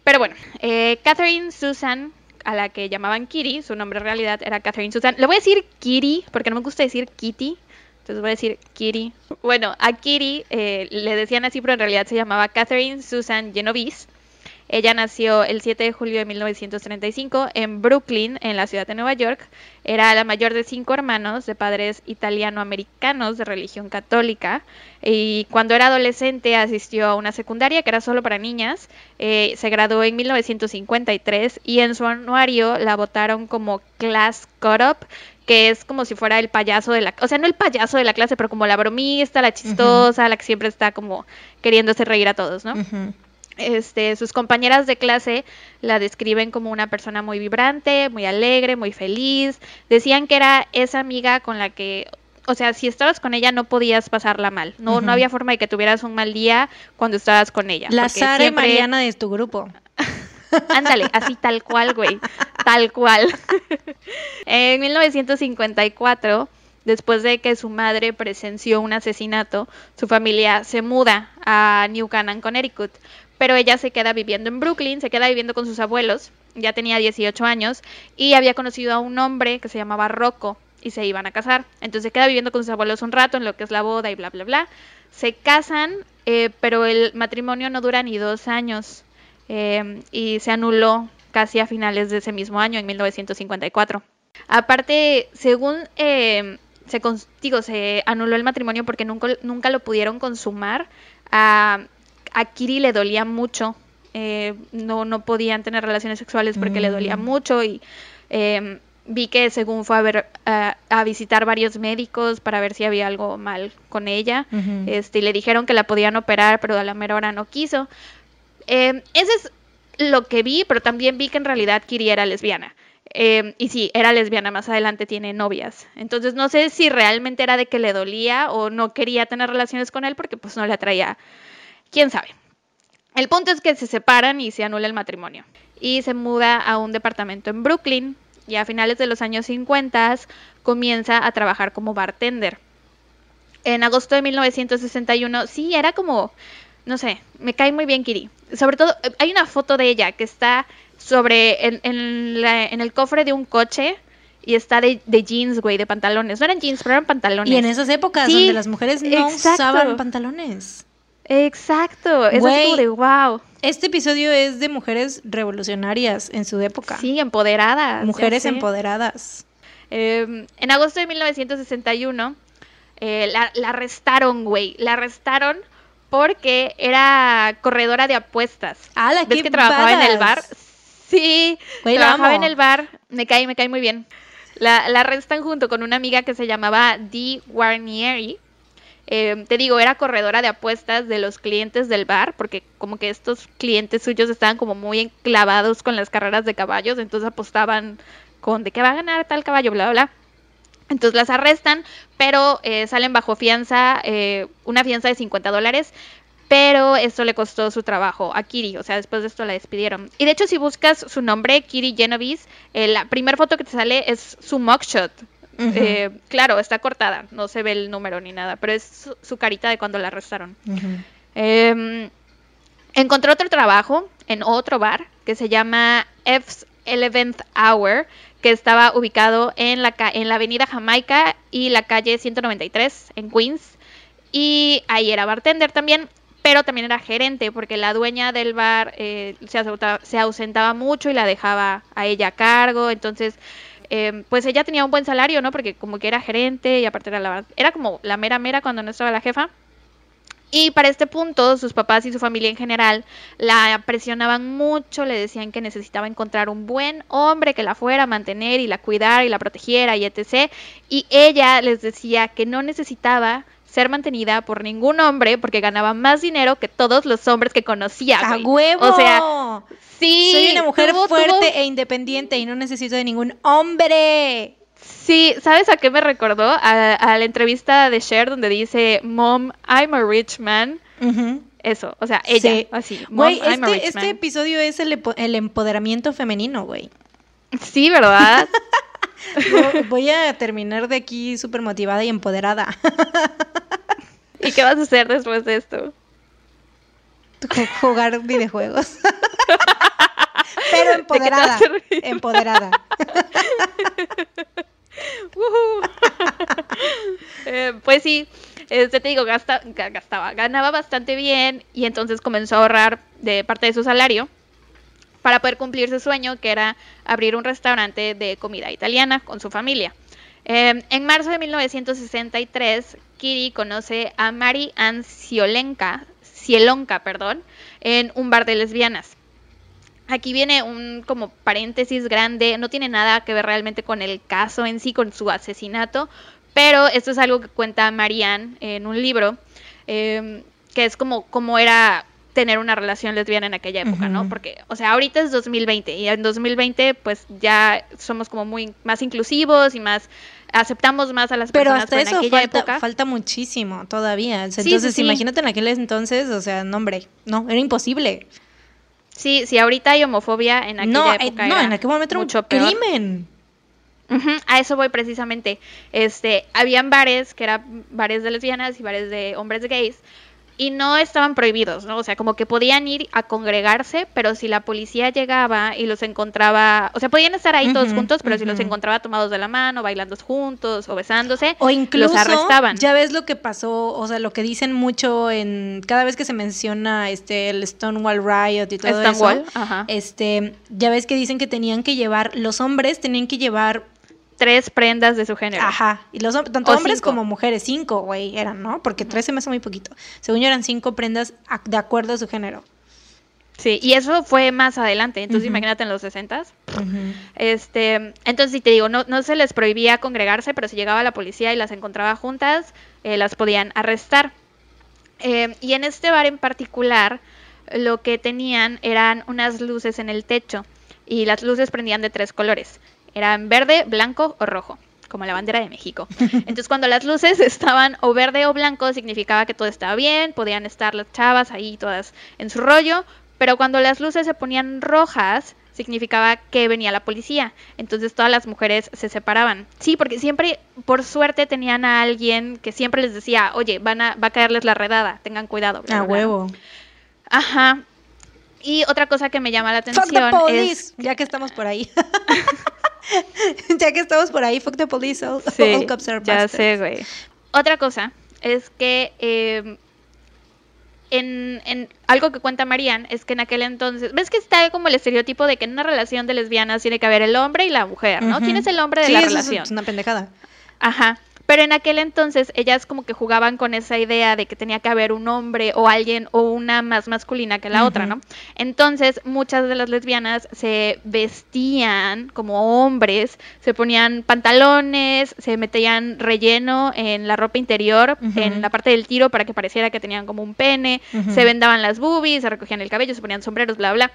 Pero bueno, eh, Catherine Susan, a la que llamaban Kitty, su nombre en realidad era Catherine Susan. Le voy a decir Kitty, porque no me gusta decir Kitty. Entonces voy a decir Kitty. Bueno, a Kitty eh, le decían así, pero en realidad se llamaba Catherine Susan Genovese. Ella nació el 7 de julio de 1935 en Brooklyn, en la ciudad de Nueva York. Era la mayor de cinco hermanos de padres italiano-americanos de religión católica. Y cuando era adolescente asistió a una secundaria que era solo para niñas. Eh, se graduó en 1953 y en su anuario la votaron como Class Cut Up, que es como si fuera el payaso de la... O sea, no el payaso de la clase, pero como la bromista, la chistosa, la que siempre está como queriéndose reír a todos, ¿no? Este, sus compañeras de clase la describen como una persona muy vibrante, muy alegre, muy feliz. Decían que era esa amiga con la que, o sea, si estabas con ella no podías pasarla mal. No, no había forma de que tuvieras un mal día cuando estabas con ella. La Sara siempre- Mariana de tu grupo. Ándale, así tal cual, güey. Tal cual. en 1954, después de que su madre presenció un asesinato, su familia se muda a New Canaan, Connecticut. Pero ella se queda viviendo en Brooklyn, se queda viviendo con sus abuelos. Ya tenía 18 años y había conocido a un hombre que se llamaba Rocco y se iban a casar. Entonces se queda viviendo con sus abuelos un rato en lo que es la boda y bla, bla, bla. Se casan, eh, pero el matrimonio no dura ni dos años eh, y se anuló casi a finales de ese mismo año, en 1954. Aparte, según eh, se, digo, se anuló el matrimonio porque nunca, nunca lo pudieron consumar, a, a Kiri le dolía mucho, eh, no, no podían tener relaciones sexuales porque le dolía Mm. mucho y eh, vi que según fue a, ver, a, a visitar varios médicos para ver si había algo mal con ella, este, y le dijeron que la podían operar, pero a la mera hora no quiso. Eh, ese es lo que vi, pero también vi que en realidad Kiri era lesbiana. Eh, y sí, era lesbiana, más adelante tiene novias. Entonces no sé si realmente era de que le dolía o no quería tener relaciones con él porque pues no le atraía. ¿Quién sabe? El punto es que se separan y se anula el matrimonio. Y se muda a un departamento en Brooklyn y a finales de los años 50 comienza a trabajar como bartender. En agosto de 1961, sí, era como, no sé, me cae muy bien Kiri. Sobre todo, hay una foto de ella que está sobre, en, en la- en el cofre de un coche y está de, de jeans, güey, de pantalones. No eran jeans, pero eran pantalones. Y en esas épocas Sí, donde las mujeres no exacto. usaban pantalones. Exacto, es así Güey. como de wow. Este episodio es de mujeres revolucionarias en su época. Sí, empoderadas. mujeres empoderadas. Eh, en agosto de 1961 eh, la, la arrestaron, güey. La arrestaron porque era corredora de apuestas. Ah, la ¿Ves que trabajaba en el bar? Sí, Güey, trabajaba en el bar. Me cae, me cae muy bien. La, la arrestan junto con una amiga que se llamaba Dee Guarnieri. Eh, te digo, era corredora de apuestas de los clientes del bar, porque como que estos clientes suyos estaban como muy enclavados con las carreras de caballos, entonces apostaban con de que va a ganar tal caballo, bla, bla, bla. Entonces las arrestan, pero eh, salen bajo fianza, eh, una fianza de 50 dólares, pero esto le costó su trabajo a Kiri, o sea, después de esto la despidieron. Y de hecho, si buscas su nombre, Kiri Genovese, eh, la primera foto que te sale es su mugshot. Eh, claro, está cortada, no se ve el número ni nada, pero es su, su carita de cuando la arrestaron. Ujú. Eh, encontró otro trabajo en otro bar que se llama F's Eleventh Hour, que estaba ubicado en la, en la avenida Jamaica y la calle 193 en Queens. Y ahí era bartender también, pero también era gerente, porque la dueña del bar eh, se, ausentaba, se ausentaba mucho y la dejaba a ella a cargo. Entonces, eh, pues ella tenía un buen salario, ¿no? Porque como que era gerente y aparte era la... Era como la mera mera cuando no estaba la jefa. Y para este punto, sus papás y su familia en general la presionaban mucho, le decían que necesitaba encontrar un buen hombre que la fuera a mantener y la cuidara y la protegiera y etc. Y ella les decía que no necesitaba ser mantenida por ningún hombre porque ganaba más dinero que todos los hombres que conocía. ¡A huevo! O sea, sí. Soy una mujer tuvo- fuerte tuvo- e independiente y no necesito de ningún hombre. Sí, ¿sabes a qué me recordó? A, a la entrevista de Cher donde dice, Mom, I'm a rich man. Eso, o sea, ella, Sí. así. Mom, Güey, I'm a rich este, este man". episodio es el, el empoderamiento femenino, güey. Sí, ¿verdad? Vo- Voy a terminar de aquí súper motivada y empoderada. ¿Y qué vas a hacer después de esto? Ju- Jugar videojuegos. Pero ¿De qué te empoderada. Empoderada. Eh, pues sí, este te digo, gasta- ga- gastaba, ganaba bastante bien y entonces comenzó a ahorrar de parte de su salario para poder cumplir su sueño, que era abrir un restaurante de comida italiana con su familia. Eh, en marzo de 1963, Kiri conoce a Mari Ann Cielenka, Cielonka, perdón, en un bar de lesbianas. Aquí viene un como paréntesis grande, no tiene nada que ver realmente con el caso en sí, con su asesinato, pero esto es algo que cuenta Marianne en un libro, eh, que es como, como era tener una relación lesbiana en aquella época, ¿no? Porque, o sea, ahorita es 2020 y en 2020 pues ya somos como muy más inclusivos y más aceptamos más a las Pero personas hasta pero en eso aquella falta, época. falta muchísimo todavía. Entonces, sí, sí. imagínate en aquel entonces, o sea, no, hombre, no, era imposible. Sí, sí, ahorita hay homofobia en aquella No, eh, época. no, era en aquel momento era un mucho peor. crimen. A eso voy precisamente. Este, habían bares que eran bares de lesbianas y bares de hombres gays y no estaban prohibidos, ¿no? O sea, como que podían ir a congregarse, pero si la policía llegaba y los encontraba, o sea, podían estar ahí todos juntos, pero si los encontraba tomados de la mano, bailando juntos o besándose, O incluso, los arrestaban. ya ves lo que pasó, o sea, lo que dicen mucho en cada vez que se menciona este el Stonewall Riot y todo Stonewall, eso. ajá. Este, ya ves que dicen que tenían que llevar los hombres tenían que llevar Tres prendas de su género. Ajá, y los tanto O hombres cinco. como mujeres, cinco, güey, eran, ¿no? Porque tres se me hace muy poquito. Según yo eran cinco prendas de acuerdo a su género. Sí, y eso fue más adelante, entonces imagínate en los 60 Este, entonces, si te digo, no, no se les prohibía congregarse, pero si llegaba la policía y las encontraba juntas, eh, las podían arrestar. Eh, y en este bar en particular, lo que tenían eran unas luces en el techo, y las luces prendían de tres colores. Eran verde, blanco o rojo, como la bandera de México. Entonces, cuando las luces estaban o verde o blanco, significaba que todo estaba bien, podían estar las chavas ahí todas en su rollo, pero cuando las luces se ponían rojas, significaba que venía la policía. Entonces todas las mujeres se separaban. Sí, porque siempre, por suerte, tenían a alguien que siempre les decía, oye, van a, va a caerles la redada, tengan cuidado. bla, A bla, bla". huevo. Ajá. Y otra cosa que me llama la Fuck the atención police, es... ya que estamos por ahí. ya que estamos por ahí, fuck the police, all, Sí, all cops are ya sé, güey. Otra cosa es que eh, en, en algo que cuenta Marianne es que en aquel entonces, ves que está como el estereotipo de que en una relación de lesbianas tiene que haber el hombre y la mujer, ¿no? Ujú. ¿Quién es el hombre de Sí, la eso relación? Es una pendejada. Ajá. Pero en aquel entonces ellas como que jugaban con esa idea de que tenía que haber un hombre o alguien o una más masculina que la otra, ¿no? Entonces muchas de las lesbianas se vestían como hombres, se ponían pantalones, se metían relleno en la ropa interior, en la parte del tiro para que pareciera que tenían como un pene, se vendaban las boobies, se recogían el cabello, se ponían sombreros, bla, bla.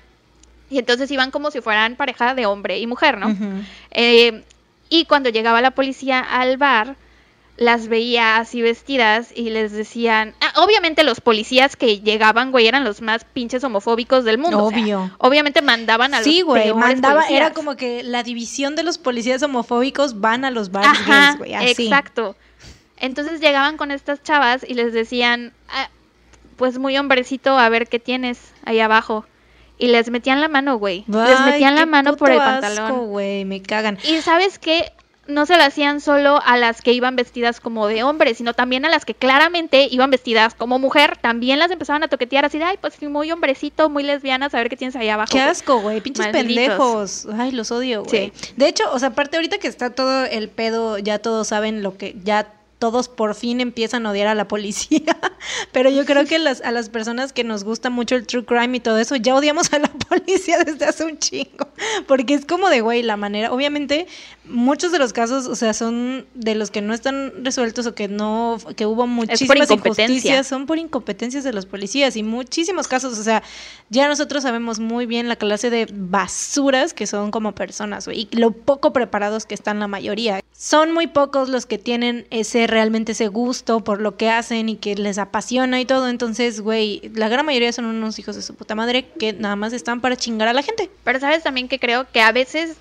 Y entonces iban como si fueran pareja de hombre y mujer, ¿no? Eh, y cuando llegaba la policía al bar, las veía así vestidas y les decían, ah, obviamente los policías que llegaban, güey, eran los más pinches homofóbicos del mundo. Obvio. obviamente mandaban a sí, güey, mandaba, era como que la división de los policías homofóbicos van a los bares güey, así. Exacto. Entonces llegaban con estas chavas y les decían, ah, pues muy hombrecito, a ver qué tienes ahí abajo. Y les metían la mano, güey. Les metían la mano por el pantalón. güey, me cagan. Y sabes qué, no se lo hacían solo a las que iban vestidas como de hombre, sino también a las que claramente iban vestidas como mujer, también las empezaban a toquetear así de, ay, pues muy hombrecito, muy lesbianas, a ver qué tienes ahí abajo. Qué asco, güey, pinches pendejos. Ay, los odio, güey. De hecho, o sea, aparte ahorita que está todo el pedo, ya todos saben lo que, ya todos por fin empiezan a odiar a la policía. Pero yo creo que las, a las personas que nos gusta mucho el true crime y todo eso, ya odiamos a la policía desde hace un chingo. Porque es como de, güey, la manera. Obviamente, muchos de los casos, o sea, son de los que no están resueltos o que no, que hubo muchísimas injusticias, son por incompetencias de los policías y muchísimos casos, o sea, ya nosotros sabemos muy bien la clase de basuras que son como personas, güey, y lo poco preparados que están la mayoría. Son muy pocos los que tienen ese realmente ese gusto por lo que hacen y que les apasiona y todo. Entonces, güey, la gran mayoría son unos hijos de su puta madre que nada más están para chingar a la gente. Pero sabes también que creo que a veces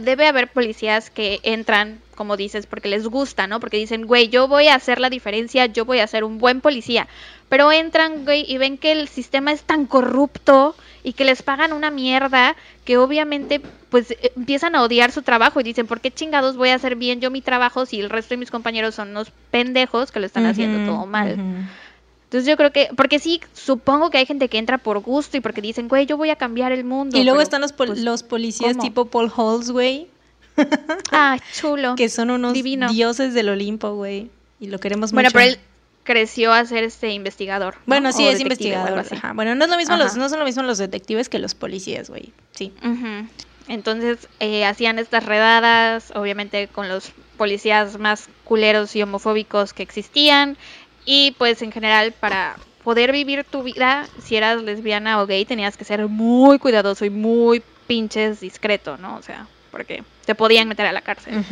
debe haber policías que entran, como dices, porque les gusta, ¿no? Porque dicen, güey, yo voy a hacer la diferencia, yo voy a ser un buen policía. Pero entran, güey, y ven que el sistema es tan corrupto y que les pagan una mierda que obviamente pues eh, empiezan a odiar su trabajo y dicen, ¿por qué chingados voy a hacer bien yo mi trabajo si el resto de mis compañeros son unos pendejos que lo están haciendo todo mal? Entonces yo creo que, porque sí, supongo que hay gente que entra por gusto y porque dicen, güey, yo voy a cambiar el mundo. Y luego están los, pues, los policías tipo Paul Halls, güey. ah, chulo. que son unos dioses del Olimpo, güey. Y lo queremos mucho. Bueno, pero él creció a ser este investigador. Bueno, sí, es investigador. Bueno, no es lo mismo los, no son lo mismo los detectives que los policías, güey. Sí. Entonces eh, hacían estas redadas, obviamente con los policías más culeros y homofóbicos que existían. Y pues en general para poder vivir tu vida, si eras lesbiana o gay, tenías que ser muy cuidadoso y muy pinches discreto, ¿no? O sea, porque te podían meter a la cárcel.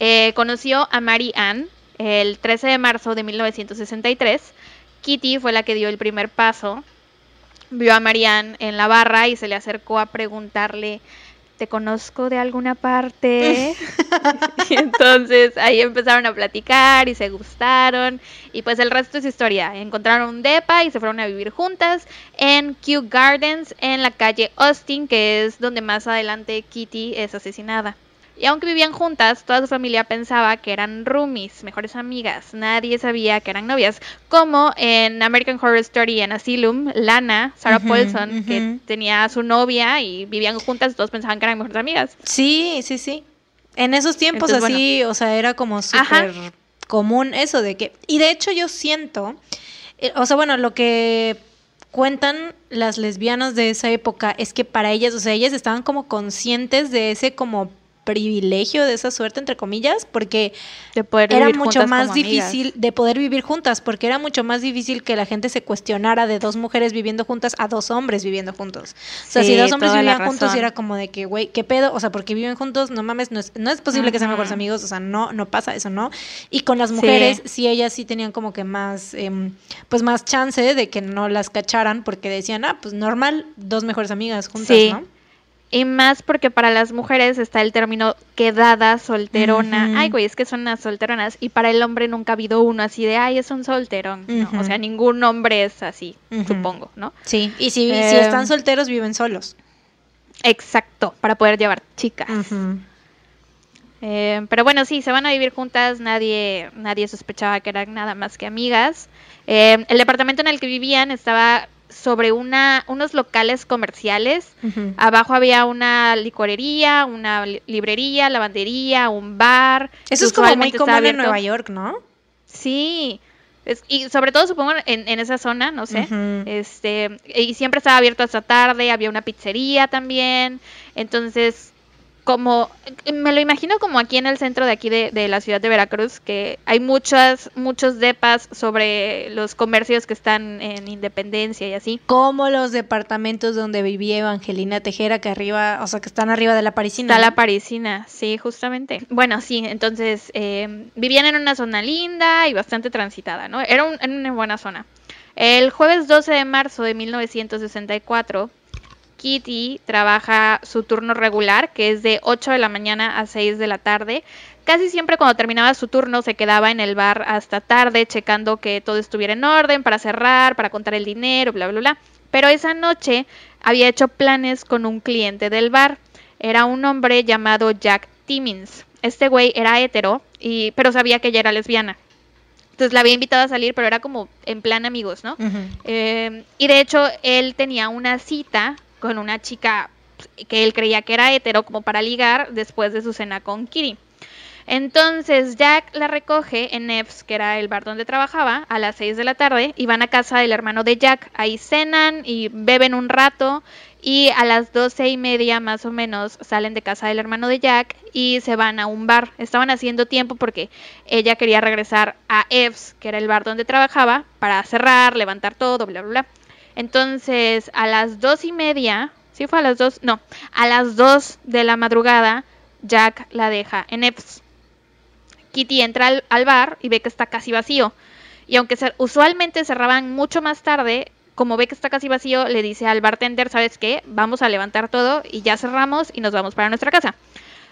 Eh, conoció a Mary Ann el 13 de marzo de 1963. Kitty fue la que dio el primer paso. Vio a Marianne en la barra y se le acercó a preguntarle te conozco de alguna parte. y entonces ahí empezaron a platicar y se gustaron. Y pues el resto es historia. Encontraron un DEPA y se fueron a vivir juntas en Kew Gardens, en la calle Austin, que es donde más adelante Kitty es asesinada. Y aunque vivían juntas, toda su familia pensaba que eran roomies, mejores amigas. Nadie sabía que eran novias. Como en American Horror Story en Asylum, Lana, Sarah Paulson, que tenía a su novia y vivían juntas, todos pensaban que eran mejores amigas. Sí, sí, sí. En esos tiempos así, o sea, era como súper común eso de que... Y de hecho yo siento, eh, o sea, bueno, lo que cuentan las lesbianas de esa época es que para ellas, o sea, ellas estaban como conscientes de ese como privilegio de esa suerte, entre comillas, porque era mucho más difícil de poder vivir juntas, porque era mucho más difícil que la gente se cuestionara de dos mujeres viviendo juntas a dos hombres viviendo juntos. O sea, si dos hombres vivían juntos, era como de que, güey, ¿qué pedo? O sea, porque viven juntos, no mames, no es, no es posible que sean mejores amigos, o sea, no, no pasa eso, ¿no? Y con las mujeres, sí, ellas sí tenían como que más, em, pues más chance de que no las cacharan, porque decían, ah, pues normal, dos mejores amigas juntas, ¿no? Y más porque para las mujeres está el término quedada solterona. Ay, güey, es que son unas solteronas. Y para el hombre nunca ha habido uno así de, ay, es un solterón. O sea, ningún hombre es así, supongo, ¿no? Sí, y si, si eh, están solteros, viven solos. Exacto, para poder llevar chicas. Eh, pero bueno, sí, se van a vivir juntas, nadie, nadie sospechaba que eran nada más que amigas. Eh, el departamento en el que vivían estaba sobre una, unos locales comerciales. Abajo había una licorería, una li- librería, lavandería, un bar. Eso es como muy común en. Nueva York, ¿no? Sí. Es- y sobre todo supongo en, en esa zona, no sé. Este, y siempre estaba abierto hasta tarde, había una pizzería también. Entonces, como me lo imagino como aquí en el centro de aquí de, de la ciudad de Veracruz, que hay muchas, muchos depas sobre los comercios que están en Independencia y así. Como los departamentos donde vivía Evangelina Tejera, que arriba, o sea, que están arriba de la parisina. Está la parisina, sí, justamente. Bueno, sí, entonces eh, vivían en una zona linda y bastante transitada, ¿no? Era, un- era una buena zona. El jueves 12 de marzo de 1964, Kitty trabaja su turno regular, que es de 8 de la mañana a 6 de la tarde. Casi siempre cuando terminaba su turno se quedaba en el bar hasta tarde, checando que todo estuviera en orden para cerrar, para contar el dinero, bla, bla, bla. Pero esa noche había hecho planes con un cliente del bar. Era un hombre llamado Jack Timmins. Este güey era hetero, y, pero sabía que ella era lesbiana. Entonces la había invitado a salir, pero era como en plan amigos, ¿no? Eh, y de hecho, él tenía una cita con una chica que él creía que era hetero como para ligar después de su cena con Kitty. Entonces Jack la recoge en Eps, que era el bar donde trabajaba, a las 6 de la tarde y van a casa del hermano de Jack. Ahí cenan y beben un rato y a las doce y media más o menos salen de casa del hermano de Jack y se van a un bar. Estaban haciendo tiempo porque ella quería regresar a Eves, que era el bar donde trabajaba, para cerrar, levantar todo, bla, bla, bla. Entonces, a las dos y media, ¿sí fue a las dos? No, a las dos de la madrugada, Jack la deja en Eps. Kitty entra al, al bar y ve que está casi vacío. Y aunque cer- usualmente cerraban mucho más tarde, como ve que está casi vacío, le dice al bartender, ¿sabes qué? Vamos a levantar todo y ya cerramos y nos vamos para nuestra casa.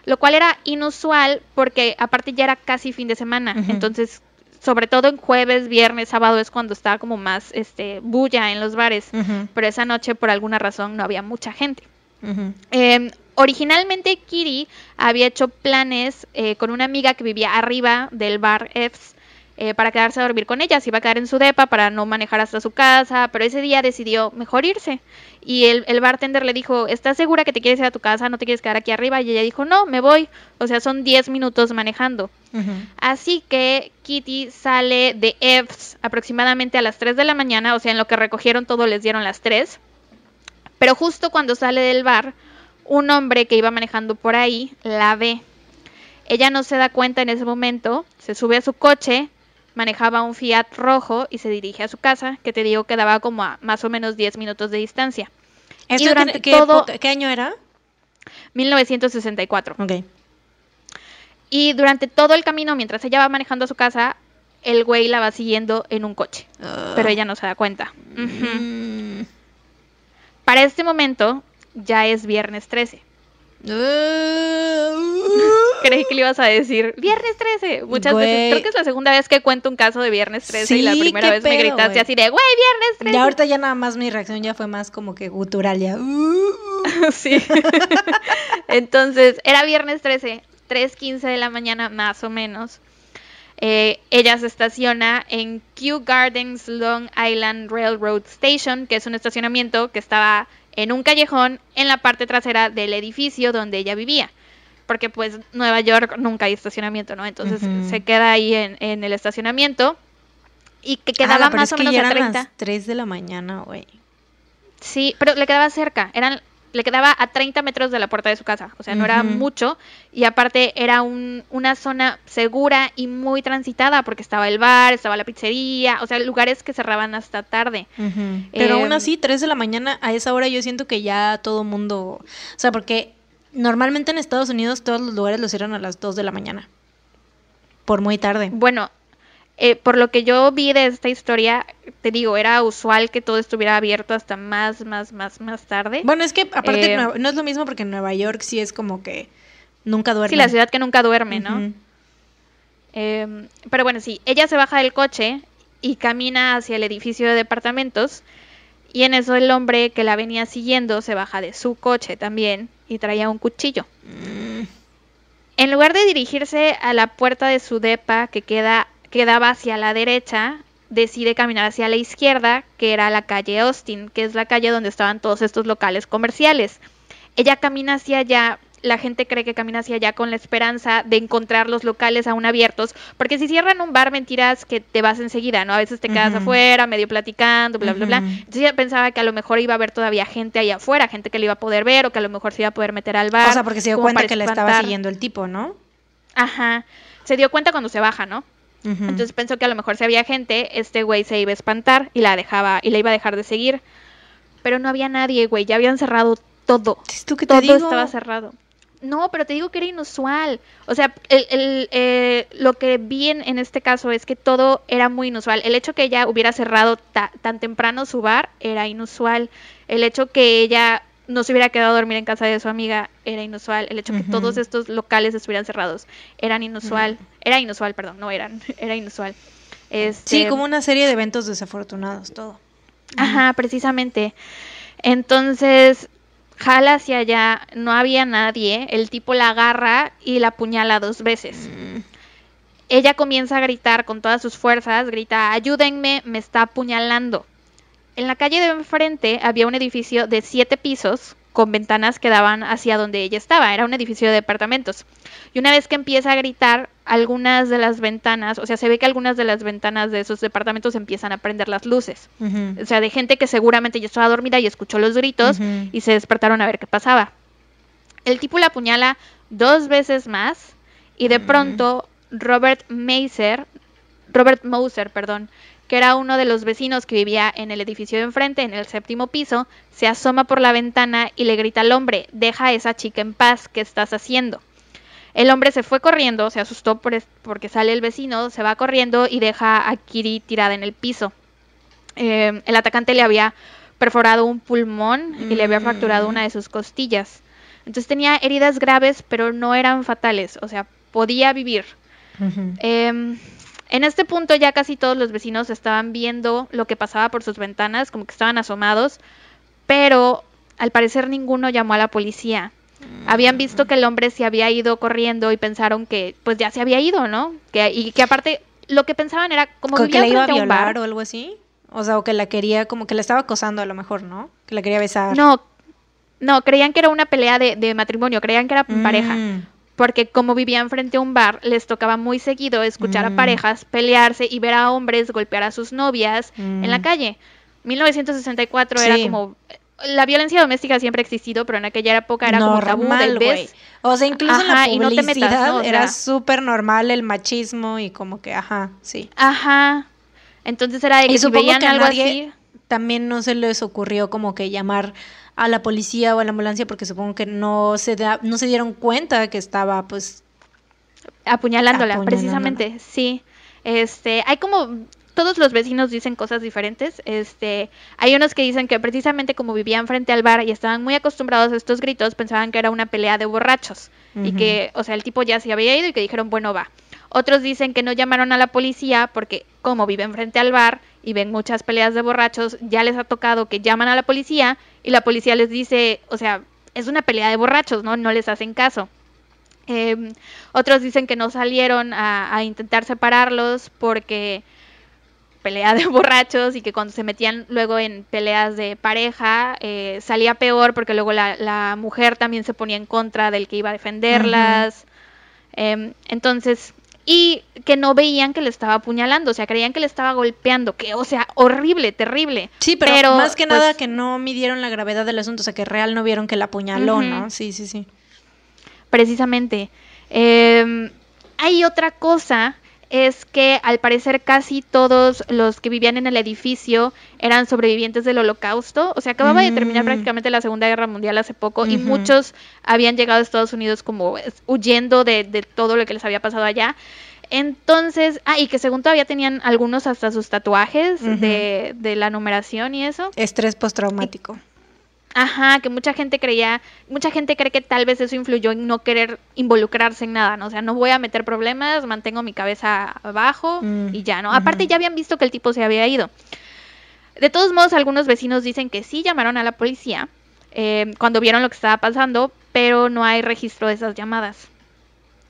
Lo cual era inusual porque aparte ya era casi fin de semana. Entonces, sobre todo en jueves, viernes, sábado es cuando está como más este bulla en los bares. Pero esa noche por alguna razón no había mucha gente. Eh, originalmente Kiri había hecho planes eh, con una amiga que vivía arriba del bar F's eh, para quedarse a dormir con ella. Se iba a quedar en su depa para no manejar hasta su casa, pero ese día decidió mejor irse. Y el, el bartender le dijo, ¿estás segura que te quieres ir a tu casa? ¿No te quieres quedar aquí arriba? Y ella dijo, no, me voy. O sea, son 10 minutos manejando. Así que Kitty sale de F's aproximadamente a las 3 de la mañana, o sea, en lo que recogieron todo les dieron las 3. Pero justo cuando sale del bar, un hombre que iba manejando por ahí la ve. Ella no se da cuenta en ese momento, se sube a su coche, manejaba un Fiat rojo y se dirige a su casa, que te digo quedaba como a más o menos 10 minutos de distancia. ¿Esto Y durante qué, todo- qué año era? 1964. Ok. Y durante todo el camino, mientras ella va manejando a su casa, el güey la va siguiendo en un coche. Pero ella no se da cuenta. Mm. Para este momento, ya es viernes 13. Creí que le ibas a decir viernes 13 muchas Güey. veces. Creo que es la segunda vez que cuento un caso de viernes 13 y la primera vez me gritaste güey. así de, güey, viernes 13. Ya ahorita ya nada más mi reacción ya fue más como que gutural ya. sí. Entonces, era viernes 13, 3.15 de la mañana más o menos. Eh, ella se estaciona en Kew Gardens Long Island Railroad Station, que es un estacionamiento que estaba en un callejón en la parte trasera del edificio donde ella vivía. Porque pues Nueva York nunca hay estacionamiento, ¿no? Entonces se queda ahí en, en el estacionamiento y que quedaba pero más es o que menos ya a eran 30. las 3 de la mañana, güey. Sí, pero le quedaba cerca, eran, le quedaba a 30 metros de la puerta de su casa, o sea, no era mucho, y aparte era un, una zona segura y muy transitada, porque estaba el bar, estaba la pizzería, o sea, lugares que cerraban hasta tarde. Pero aún Em, así, 3 de la mañana, a esa hora yo siento que ya todo mundo... O sea, porque normalmente en Estados Unidos todos los lugares los cierran a las 2 de la mañana. Por muy tarde. Bueno, eh, por lo que yo vi de esta historia, te digo, era usual que todo estuviera abierto hasta más, más, más, más tarde. Bueno, es que aparte Eh, no es lo mismo porque en Nueva York sí es como que nunca duerme. sí, la ciudad que nunca duerme, ¿no? Em, pero bueno, sí, ella se baja del coche y camina hacia el edificio de departamentos. Y en eso el hombre que la venía siguiendo se baja de su coche también y traía un cuchillo. En lugar de dirigirse a la puerta de su depa que queda, quedaba hacia la derecha, decide caminar hacia la izquierda, que era la calle Austin, que es la calle donde estaban todos estos locales comerciales. Ella camina hacia allá la gente cree que camina hacia allá con la esperanza de encontrar los locales aún abiertos, porque si cierran un bar, mentiras que te vas enseguida, ¿no? A veces te quedas afuera, medio platicando, bla, bla, bla. Entonces ella pensaba que a lo mejor iba a haber todavía gente ahí afuera, gente que le iba a poder ver o que a lo mejor se iba a poder meter al bar. O sea, porque se dio cuenta que le estaba siguiendo el tipo, ¿no? Ajá. Se dio cuenta cuando se baja, ¿no? Entonces pensó que a lo mejor si había gente, este güey se iba a espantar y la dejaba y la iba a dejar de seguir. Pero no había nadie, güey, ya habían cerrado todo. ¿Tú te todo digo? estaba cerrado. No, pero te digo que era inusual. O sea, el, eh, lo que vi en, este caso es que todo era muy inusual. El hecho que ella hubiera cerrado tan temprano su bar era inusual. El hecho que ella no se hubiera quedado a dormir en casa de su amiga era inusual. El hecho que todos estos locales estuvieran cerrados eran inusual. Era inusual, perdón, no eran. Era inusual. Este... Sí, como una serie de eventos desafortunados, todo. Ajá, precisamente. Entonces, jala hacia allá, no había nadie, el tipo la agarra y la apuñala dos veces. Mm. Ella comienza a gritar con todas sus fuerzas, grita, ayúdenme, me está apuñalando. En la calle de enfrente había un edificio de siete pisos con ventanas que daban hacia donde ella estaba. Era un edificio de departamentos. Y una vez que empieza a gritar, algunas de las ventanas, o sea, se ve que algunas de las ventanas de esos departamentos empiezan a prender las luces. O sea, de gente que seguramente ya estaba dormida y escuchó los gritos y se despertaron a ver qué pasaba. El tipo la apuñala dos veces más y de pronto Robert Meiser, Robert Moser, perdón, que era uno de los vecinos que vivía en el edificio de enfrente, en el séptimo piso, se asoma por la ventana y le grita al hombre, deja a esa chica en paz, ¿qué estás haciendo? El hombre se fue corriendo, se asustó por porque sale el vecino, se va corriendo y deja a Kiri tirada en el piso. Eh, el atacante le había perforado un pulmón y le había fracturado una de sus costillas. Entonces tenía heridas graves, pero no eran fatales, o sea, podía vivir. En este punto ya casi todos los vecinos estaban viendo lo que pasaba por sus ventanas, como que estaban asomados, pero al parecer ninguno llamó a la policía. Habían visto que el hombre se había ido corriendo y pensaron que pues ya se había ido, ¿no? Que, y que aparte lo que pensaban era como que la iba a violar o algo así. O sea, o que la quería, como que la estaba acosando a lo mejor, ¿no? Que la quería besar. No, no, creían que era una pelea de, matrimonio, creían que era pareja. Porque como vivían frente a un bar, les tocaba muy seguido escuchar a mm. parejas pelearse y ver a hombres golpear a sus novias en la mm. calle. 1964 era como la violencia doméstica siempre ha existido, pero en aquella época era como tabú del vez. O sea, incluso en la publicidad era súper normal el machismo y como que, ajá, sí. Ajá. Entonces era de que si veían algo así también no se les ocurrió como que llamar a la policía o a la ambulancia porque supongo que no se no se dieron cuenta que estaba pues apuñalándola, precisamente, sí. Este, hay como todos los vecinos dicen cosas diferentes. Este, hay unos que dicen que precisamente como vivían frente al bar y estaban muy acostumbrados a estos gritos, pensaban que era una pelea de borrachos y que, o sea, el tipo ya se había ido y que dijeron, "Bueno, va." Otros dicen que no llamaron a la policía porque como viven frente al bar y ven muchas peleas de borrachos, ya les ha tocado que llaman a la policía y la policía les dice, o sea, es una pelea de borrachos, ¿no? No les hacen caso. Em, otros dicen que no salieron a, intentar separarlos porque pelea de borrachos y que cuando se metían luego en peleas de pareja eh, salía peor porque luego la, mujer también se ponía en contra del que iba a defenderlas. Em, entonces, y que no veían que le estaba apuñalando, o sea, creían que le estaba golpeando, que, o sea, horrible, terrible. Sí, pero, más que nada pues que no midieron la gravedad del asunto, o sea, que real no vieron que la apuñaló, ¿no? Sí, sí, sí. Precisamente. Em, hay otra cosa es que al parecer casi todos los que vivían en el edificio eran sobrevivientes del holocausto. O sea, acababa de terminar mm. prácticamente la Segunda Guerra Mundial hace poco y muchos habían llegado a Estados Unidos como huyendo de, todo lo que les había pasado allá. Entonces, ah, y que según todavía tenían algunos hasta sus tatuajes de, de, la numeración y eso. Estrés postraumático. Ajá, que mucha gente creía, mucha gente cree que tal vez eso influyó en no querer involucrarse en nada, ¿no? O sea, no voy a meter problemas, mantengo mi cabeza abajo mm, y ya, ¿no? Aparte ya habían visto que el tipo se había ido. De todos modos, algunos vecinos dicen que sí llamaron a la policía eh, cuando vieron lo que estaba pasando, pero no hay registro de esas llamadas.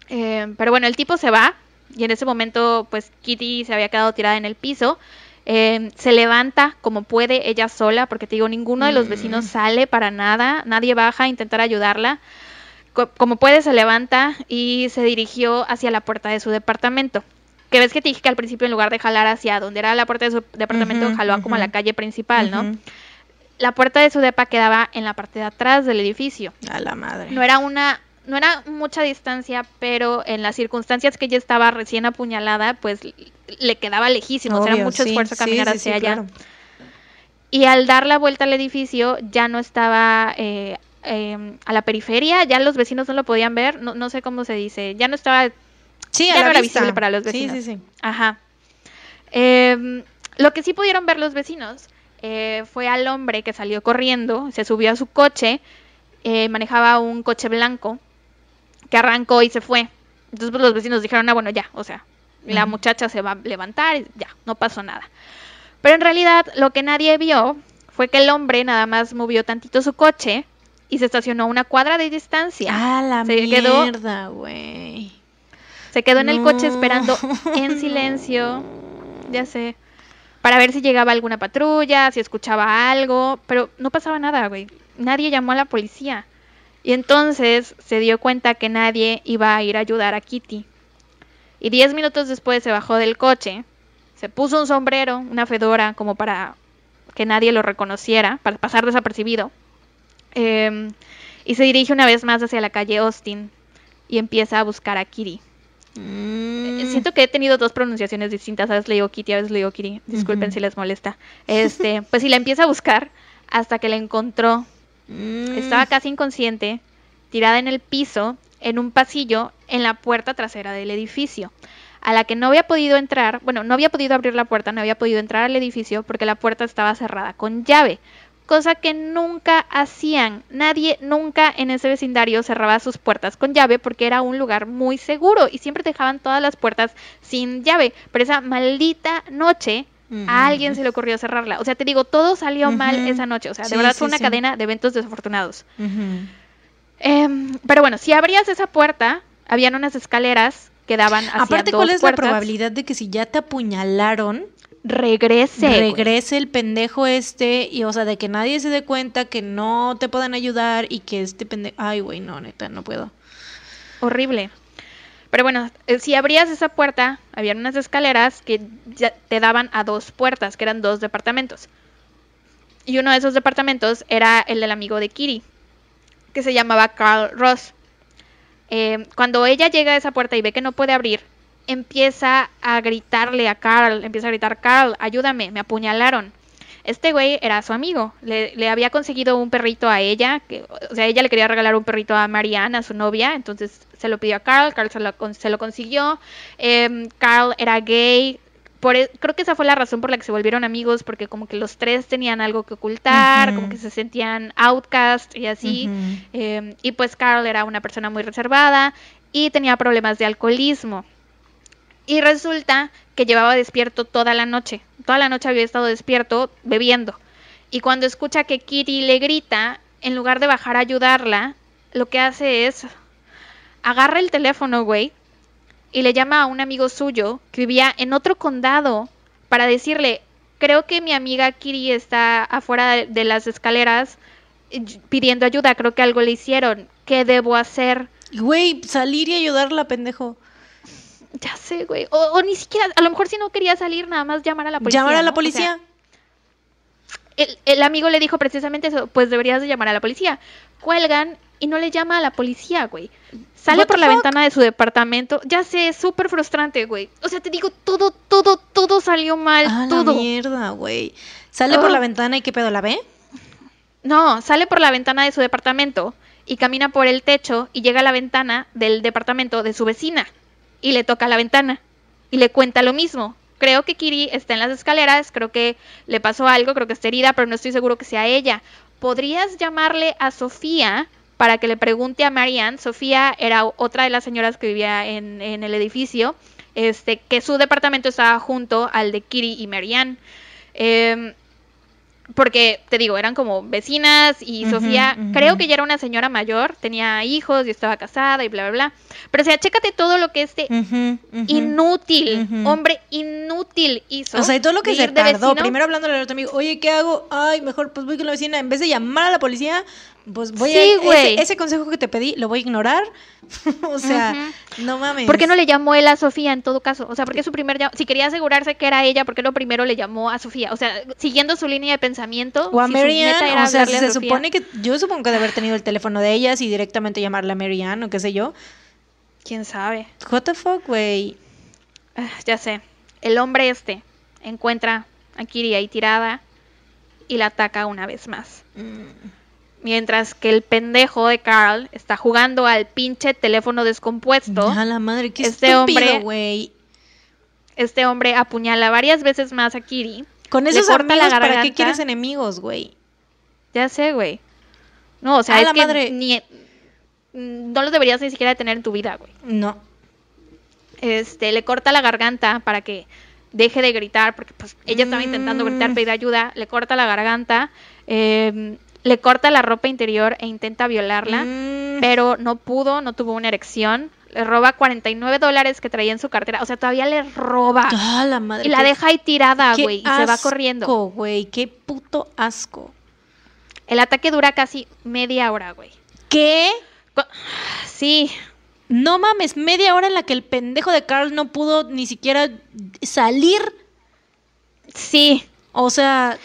Eh, pero bueno, el tipo se va y en ese momento, pues Kitty se había quedado tirada en el piso Eh, se levanta como puede ella sola, porque te digo, ninguno de los vecinos sale para nada, nadie baja a intentar ayudarla. Co- como puede, se levanta y se dirigió hacia la puerta de su departamento. Que ves que te dije que al principio, en lugar de jalar hacia donde era la puerta de su departamento, Ujú, jaló como a la calle principal, ¿no? La puerta de su depa quedaba en la parte de atrás del edificio. A la madre. No era una, no era mucha distancia, pero en las circunstancias que ella estaba recién apuñalada, pues le quedaba lejísimo, o sea, era Obvio, mucho sí, esfuerzo sí, caminar sí, hacia sí, allá. claro. Y al dar la vuelta al edificio ya no estaba eh, eh, a la periferia, ya los vecinos no lo podían ver, no, no sé cómo se dice, ya no estaba Sí, ya no era vista. visible para los Sí, vecinos. sí, sí. Ajá. Em, lo que sí pudieron ver los vecinos eh, fue al hombre que salió corriendo, se subió a su coche, eh, manejaba un coche blanco, que arrancó y se fue. Entonces pues, los vecinos dijeron, ah, bueno, ya, o sea, la muchacha se va a levantar, y ya, no pasó nada. Pero en realidad lo que nadie vio fue que el hombre nada más movió tantito su coche y se estacionó a una cuadra de distancia. A la Se mierda, güey. Se quedó en el coche esperando en silencio, ya sé, para ver si llegaba alguna patrulla, si escuchaba algo, pero no pasaba nada, güey. Nadie llamó a la policía. Y entonces se dio cuenta que nadie iba a ir a ayudar a Kitty. Y diez minutos después se bajó del coche, se puso un sombrero, una fedora, como para que nadie lo reconociera, para pasar desapercibido. Em, y se dirige una vez más hacia la calle Austin y empieza a buscar a Kitty. Mm. Siento que he tenido dos pronunciaciones distintas. A veces le digo Kitty, a veces le digo Kitty. Disculpen si les molesta. Este, pues sí, la empieza a buscar hasta que la encontró. Mm. Estaba casi inconsciente, tirada en el piso, en un pasillo, en la puerta trasera del edificio, a la que no había podido entrar, bueno, no había podido abrir la puerta, no había podido entrar al edificio porque la puerta estaba cerrada con llave, cosa que nunca hacían. Nadie nunca en ese vecindario cerraba sus puertas con llave porque era un lugar muy seguro y siempre dejaban todas las puertas sin llave. Pero esa maldita noche a alguien se le ocurrió cerrarla. O sea, te digo, todo salió mal esa noche. O sea, de Sí, verdad sí, fue una sí. cadena de eventos desafortunados. Em, pero bueno, si abrías esa puerta, habían unas escaleras que daban hacia Aparte, dos ¿cuál es puertas. la probabilidad de que si ya te apuñalaron, Regrese. regrese el pendejo este y, o sea, de que nadie se dé cuenta que no te puedan ayudar y que este pendejo... Ay, güey, no, neta, no puedo. Horrible. Pero bueno, eh, si abrías esa puerta, habían unas escaleras que ya te daban a dos puertas, que eran dos departamentos. Y uno de esos departamentos era el del amigo de Kiri, que se llamaba Carl Ross. Eh, cuando ella llega a esa puerta y ve que no puede abrir, empieza a gritarle a Carl, empieza a gritar, Carl, ayúdame, me apuñalaron. Este güey era su amigo, le, le había conseguido un perrito a ella, que, o sea, ella le quería regalar un perrito a Marianne, a su novia, entonces se lo pidió a Carl, Carl se lo, se lo consiguió, Em, Carl era gay, por, e- creo que esa fue la razón por la que se volvieron amigos, porque como que los tres tenían algo que ocultar, como que se sentían outcast y así. Em, y pues Carl era una persona muy reservada y tenía problemas de alcoholismo. Y resulta que llevaba despierto toda la noche. Toda la noche había estado despierto bebiendo. Y cuando escucha que Kitty le grita, en lugar de bajar a ayudarla, lo que hace es agarra el teléfono, güey, y le llama a un amigo suyo que vivía en otro condado para decirle, creo que mi amiga Kitty está afuera de, las escaleras pidiendo ayuda, creo que algo le hicieron, ¿qué debo hacer? Güey, salir y ayudarla, pendejo. Ya sé, güey. O, o ni siquiera, a lo mejor si no quería salir, nada más llamar a la policía. Llamar a ¿no? la O sea, policía. el, el amigo le dijo precisamente eso, pues deberías de llamar a la policía. Cuelgan y no le llama a la policía, güey. Sale por la fuck? ventana de su departamento. Ya sé, es súper frustrante, güey. O sea, te digo, todo, todo, todo salió mal, Ah, la todo. mierda, güey. Sale por la ventana y qué pedo, ¿la ve? No, sale por la ventana de su departamento y camina por el techo y llega a la ventana del departamento de su vecina y le toca la ventana y le cuenta lo mismo. Creo que Kiri está en las escaleras, creo que le pasó algo, creo que está herida, pero no estoy seguro que sea ella. ¿Podrías llamarle a Sofía para que le pregunte a Marianne? Sofía era otra de las señoras que vivía en, en el edificio, este, que su departamento estaba junto al de Kiri y Marianne. Em, porque te digo, eran como vecinas y Sofía, creo que ya era una señora mayor, tenía hijos y estaba casada y bla, bla, bla. Pero o sea, chécate todo lo que este inútil, hombre inútil hizo. O sea, y todo lo que se tardó. vecino. Primero hablándole al otro amigo, oye, ¿qué hago? Ay, mejor pues voy con la vecina. En vez de llamar a la policía, pues voy Sí, a... güey. Ese, ese consejo que te pedí, lo voy a ignorar. o sea, no mames. ¿Por qué no le llamó él a Sofía en todo caso? O sea, porque su primer si quería asegurarse que era ella, ¿por qué lo primero le llamó a Sofía? O sea, siguiendo su línea de pensamiento. O a si Marianne, o sea, se supone que... Yo supongo que de haber tenido el teléfono de ellas y directamente llamarle a Marianne o qué sé yo. ¿Quién sabe? What the fuck, güey. Ah, ya sé. El hombre este encuentra a Kiri ahí tirada y la ataca una vez más. Mientras que el pendejo de Carl está jugando al pinche teléfono descompuesto, A la madre, qué Este estúpido, hombre- güey. este hombre apuñala varias veces más a Kiri. Con esos corta la amigos, ¿para qué quieres enemigos, güey? Ya sé, güey. No, o sea, A es la que madre. ni no los deberías ni siquiera tener en tu vida, güey. No. Este, le corta la garganta para que deje de gritar, porque pues ella estaba intentando gritar, Mm. pedir ayuda, le corta la garganta, eh, le corta la ropa interior e intenta violarla, Mm. pero no pudo, no tuvo una erección, le roba 49 dólares que traía en su cartera, o sea, todavía le roba Ah, la madre. y la deja ahí tirada, güey, y se va asco, corriendo. güey, qué puto asco. El ataque dura casi media hora, güey. ¿Qué? Sí, No mames, media hora en la que el pendejo de Carl no pudo ni siquiera salir. sí, O sea,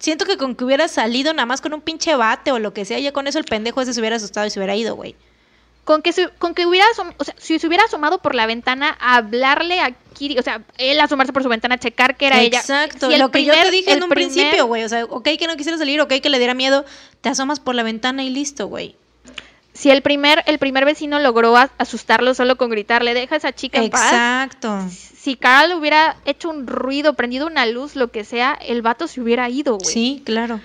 siento que con que hubiera salido nada más con un pinche bate o lo que sea, ya con eso el pendejo ese se hubiera asustado y se hubiera ido, güey. Con que, se, con que hubiera, o sea, si se hubiera asomado por la ventana a hablarle a Kiri, o sea, él asomarse por su ventana a checar que era ella. Exacto, Si el lo que yo te dije en un primer- principio, güey. O sea, ok que no quisiera salir, ok que le diera miedo, te asomas por la ventana y listo, güey. Si el primer, el primer vecino logró asustarlo solo con gritarle, deja a esa chica en paz. Exacto. Si Carl hubiera hecho un ruido, prendido una luz, lo que sea, el vato se hubiera ido, güey. Sí, claro.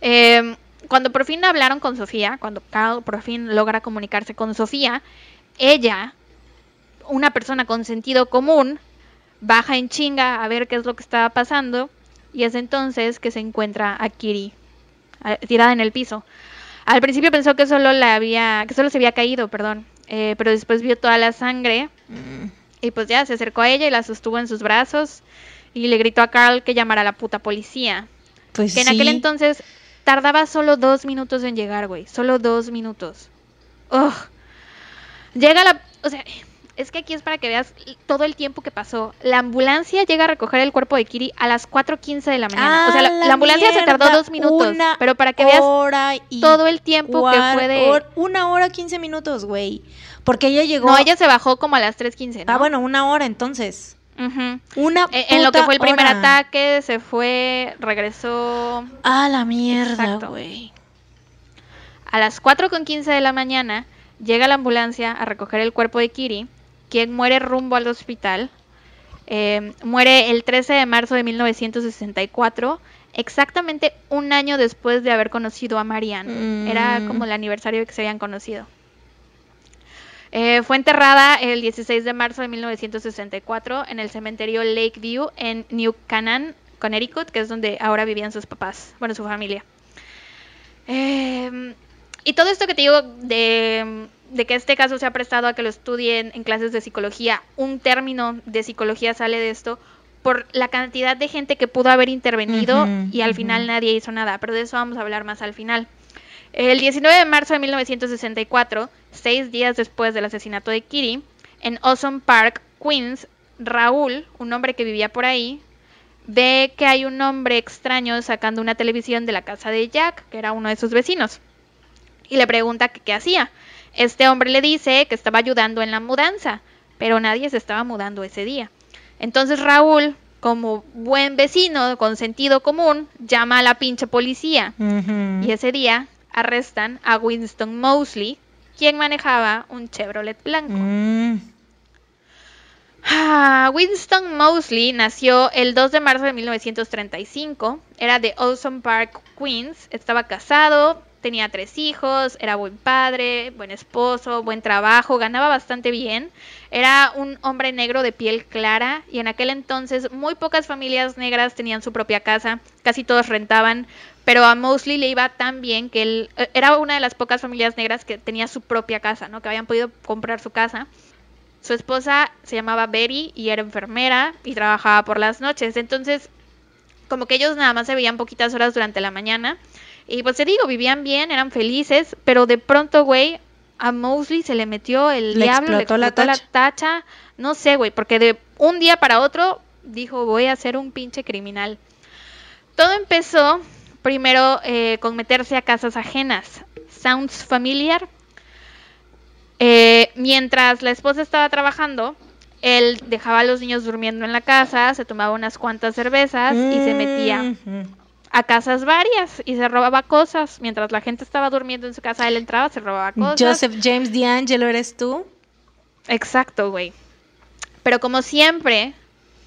Eh, cuando por fin hablaron con Sofía, cuando Carl por fin logra comunicarse con Sofía, ella, una persona con sentido común, baja en chinga a ver qué es lo que estaba pasando y es entonces que se encuentra a Kiri tirada en el piso. Al principio pensó que solo la había, que solo se había caído, perdón, eh, pero después vio toda la sangre y pues ya se acercó a ella y la sostuvo en sus brazos y le gritó a Carl que llamara a la puta policía. Pues Que en sí. aquel entonces tardaba solo dos minutos en llegar, güey. Solo dos minutos. Ugh. Llega la... O sea, es que aquí es para que veas todo el tiempo que pasó. La ambulancia llega a recoger el cuerpo de Kiri a las 4.15 de la mañana. o sea, la, ¡A la ambulancia se tardó dos minutos. Pero para que veas hora todo el tiempo que fue de... hor- una hora quince minutos, güey. Porque ella llegó. No, ella se bajó como a las 3.15, ¿no? Ah, bueno, una hora entonces. Ujú. Una Eh, En lo que fue el primer hora. ataque, se fue, regresó Ah, la mierda, güey. A las 4.15 de la mañana llega la ambulancia a recoger el cuerpo de Kiri, quien muere rumbo al hospital. Eh, muere el 13 de marzo de 1964, exactamente un año después de haber conocido a Marianne. Mm. Era como el aniversario de que se habían conocido. Eh, fue enterrada el 16 de marzo de 1964 en el cementerio Lakeview en New Canaan, Connecticut, que es donde ahora vivían sus papás, bueno, su familia. Eh, y todo esto que te digo de, de que este caso se ha prestado a que lo estudien en clases de psicología, un término de psicología sale de esto por la cantidad de gente que pudo haber intervenido y al final nadie hizo nada, pero de eso vamos a hablar más al final. El 19 de marzo de 1964, seis días después del asesinato de Kitty, en Ozone Park, Queens, Raúl, un hombre que vivía por ahí, ve que hay un hombre extraño sacando una televisión de la casa de Jack, que era uno de sus vecinos, y le pregunta que qué hacía. Este hombre le dice que estaba ayudando en la mudanza, pero nadie se estaba mudando ese día. Entonces Raúl, como buen vecino con sentido común, llama a la pinche policía. Y ese día arrestan a Winston Mosley, quien manejaba un Chevrolet blanco. Mm. Ah, Winston Mosley nació el 2 de marzo de 1935, era de Ozone Park, Queens, estaba casado, tenía tres hijos, era buen padre, buen esposo, buen trabajo, ganaba bastante bien. Era un hombre negro de piel clara y en aquel entonces muy pocas familias negras tenían su propia casa, casi todos rentaban, pero a Mosley le iba tan bien que él eh, era una de las pocas familias negras que tenía su propia casa, ¿no? Que habían podido comprar su casa. Su esposa se llamaba Betty y era enfermera y trabajaba por las noches. Entonces, como que ellos nada más se veían poquitas horas durante la mañana. Y pues te digo, vivían bien, eran felices, pero de pronto, güey, a Mosley se le metió el ¿Le diablo, explotó le la explotó la tacha? tacha. No sé, güey, porque de un día para otro dijo, voy a ser un pinche criminal. Todo empezó primero eh, con meterse a casas ajenas. ¿Sounds familiar? Eh, mientras la esposa estaba trabajando, él dejaba a los niños durmiendo en la casa, se tomaba unas cuantas cervezas y se metía. A casas varias y se robaba cosas. Mientras la gente estaba durmiendo en su casa, él entraba, se robaba cosas. Joseph James D'Angelo, ¿eres tú? Exacto, güey. Pero como siempre,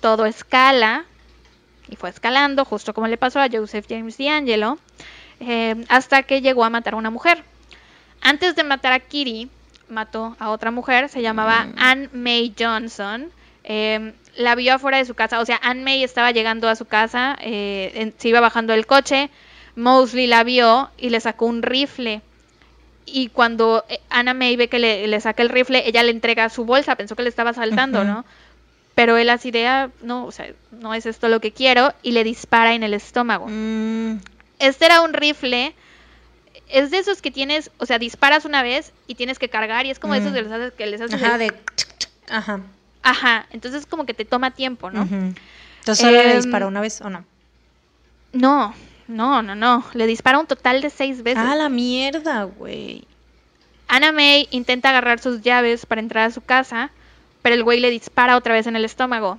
todo escala y fue escalando, justo como le pasó a Joseph James D'Angelo, eh, hasta que llegó a matar a una mujer. Antes de matar a Kitty, mató a otra mujer, se llamaba Ann May Johnson. Eh, la vio afuera de su casa, o sea, Ann May estaba llegando a su casa, eh, en- se iba bajando del coche, Mosley la vio y le sacó un rifle. Y cuando eh, Anna May ve que le, le saca el rifle, ella le entrega su bolsa, pensó que le estaba saltando. ¿no? Pero él así de, "Ah, no, o sea, no es esto lo que quiero, y le dispara en el estómago. Mm, Este era un rifle, es de esos que tienes, o sea, disparas una vez y tienes que cargar, y es como Mm. esos de los haces- que les haces Ajá, el- de... Ajá. Ajá, entonces como que te toma tiempo, ¿no? Entonces solo le Em, disparó una vez o no. No, no, no, no, le dispara un total de seis veces. Ah, la mierda, güey. Anna May intenta agarrar sus llaves para entrar a su casa, pero el güey le dispara otra vez en el estómago.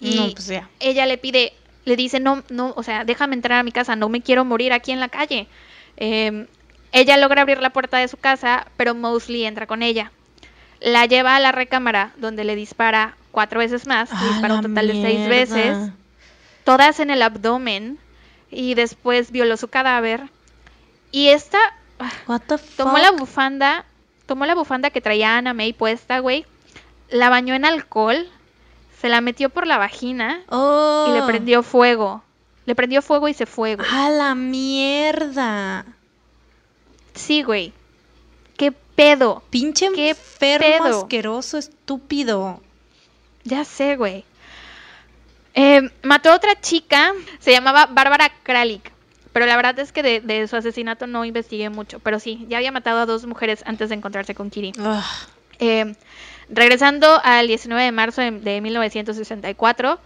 Y No, pues ya. ella le pide, le dice, no, no, o sea, déjame entrar a mi casa, no me quiero morir aquí en la calle. Eh, ella logra abrir la puerta de su casa, pero Mosley entra con ella. La lleva a la recámara, donde le dispara cuatro veces más, Ah, dispara un total de seis veces, todas en el abdomen, y después violó su cadáver. Y esta, What the fuck? Tomó la bufanda, tomó la bufanda que traía Ana May puesta, güey. La bañó en alcohol, se la metió por la vagina Oh. y le prendió fuego. Le prendió fuego y se fue, güey. A la mierda. Sí, güey. ¿Qué pedo? Pinche ¿Qué enfermo pedo? asqueroso, estúpido. Ya sé, güey. Eh, mató a otra chica, se llamaba Bárbara Kralik. Pero la verdad es que de, de su asesinato no investigué mucho. Pero sí, ya había matado a dos mujeres antes de encontrarse con Kiri. Eh, regresando al 19 de marzo de, de 1964,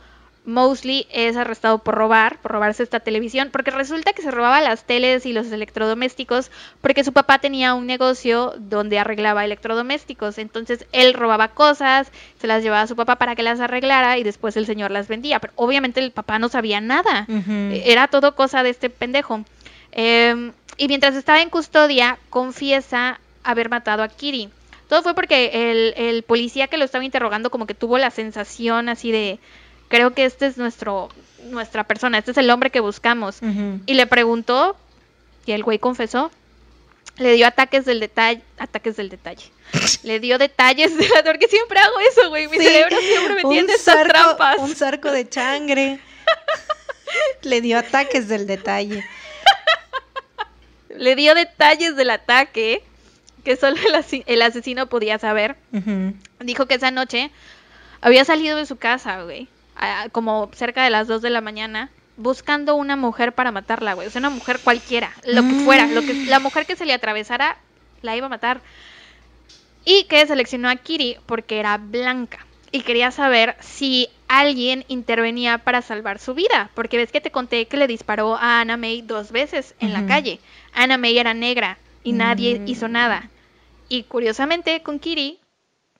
Mosley es arrestado por robar, por robarse esta televisión, porque resulta que se robaba las teles y los electrodomésticos porque su papá tenía un negocio donde arreglaba electrodomésticos. Entonces él robaba cosas, se las llevaba a su papá para que las arreglara y después el señor las vendía. Pero obviamente el papá no sabía nada. Eh, Era todo cosa de este pendejo. Eh, y mientras estaba en custodia, confiesa haber matado a Kiri. Todo fue porque el, el policía que lo estaba interrogando como que tuvo la sensación así de, creo que este es nuestro, nuestra persona, este es el hombre que buscamos. Y le preguntó, y el güey confesó, le dio ataques del detalle, ataques del detalle. Le dio detalles de la porque siempre hago eso, güey. Mi Sí. cerebro siempre me tiende zarco- trampas. Un zarco de changre. Le dio ataques del detalle. Le dio detalles del ataque que solo el, asesino podía saber. Dijo que esa noche había salido de su casa, güey, a- como cerca de las 2 de la mañana, buscando una mujer para matarla, güey. O sea, una mujer cualquiera, lo que fuera, lo que la mujer que se le atravesara la iba a matar. Y que seleccionó a Kiri porque era blanca y quería saber si alguien intervenía para salvar su vida, porque ves que te conté que le disparó a Anna May dos veces en la calle. Anna May era negra y nadie Mm. hizo nada. Y curiosamente con Kiri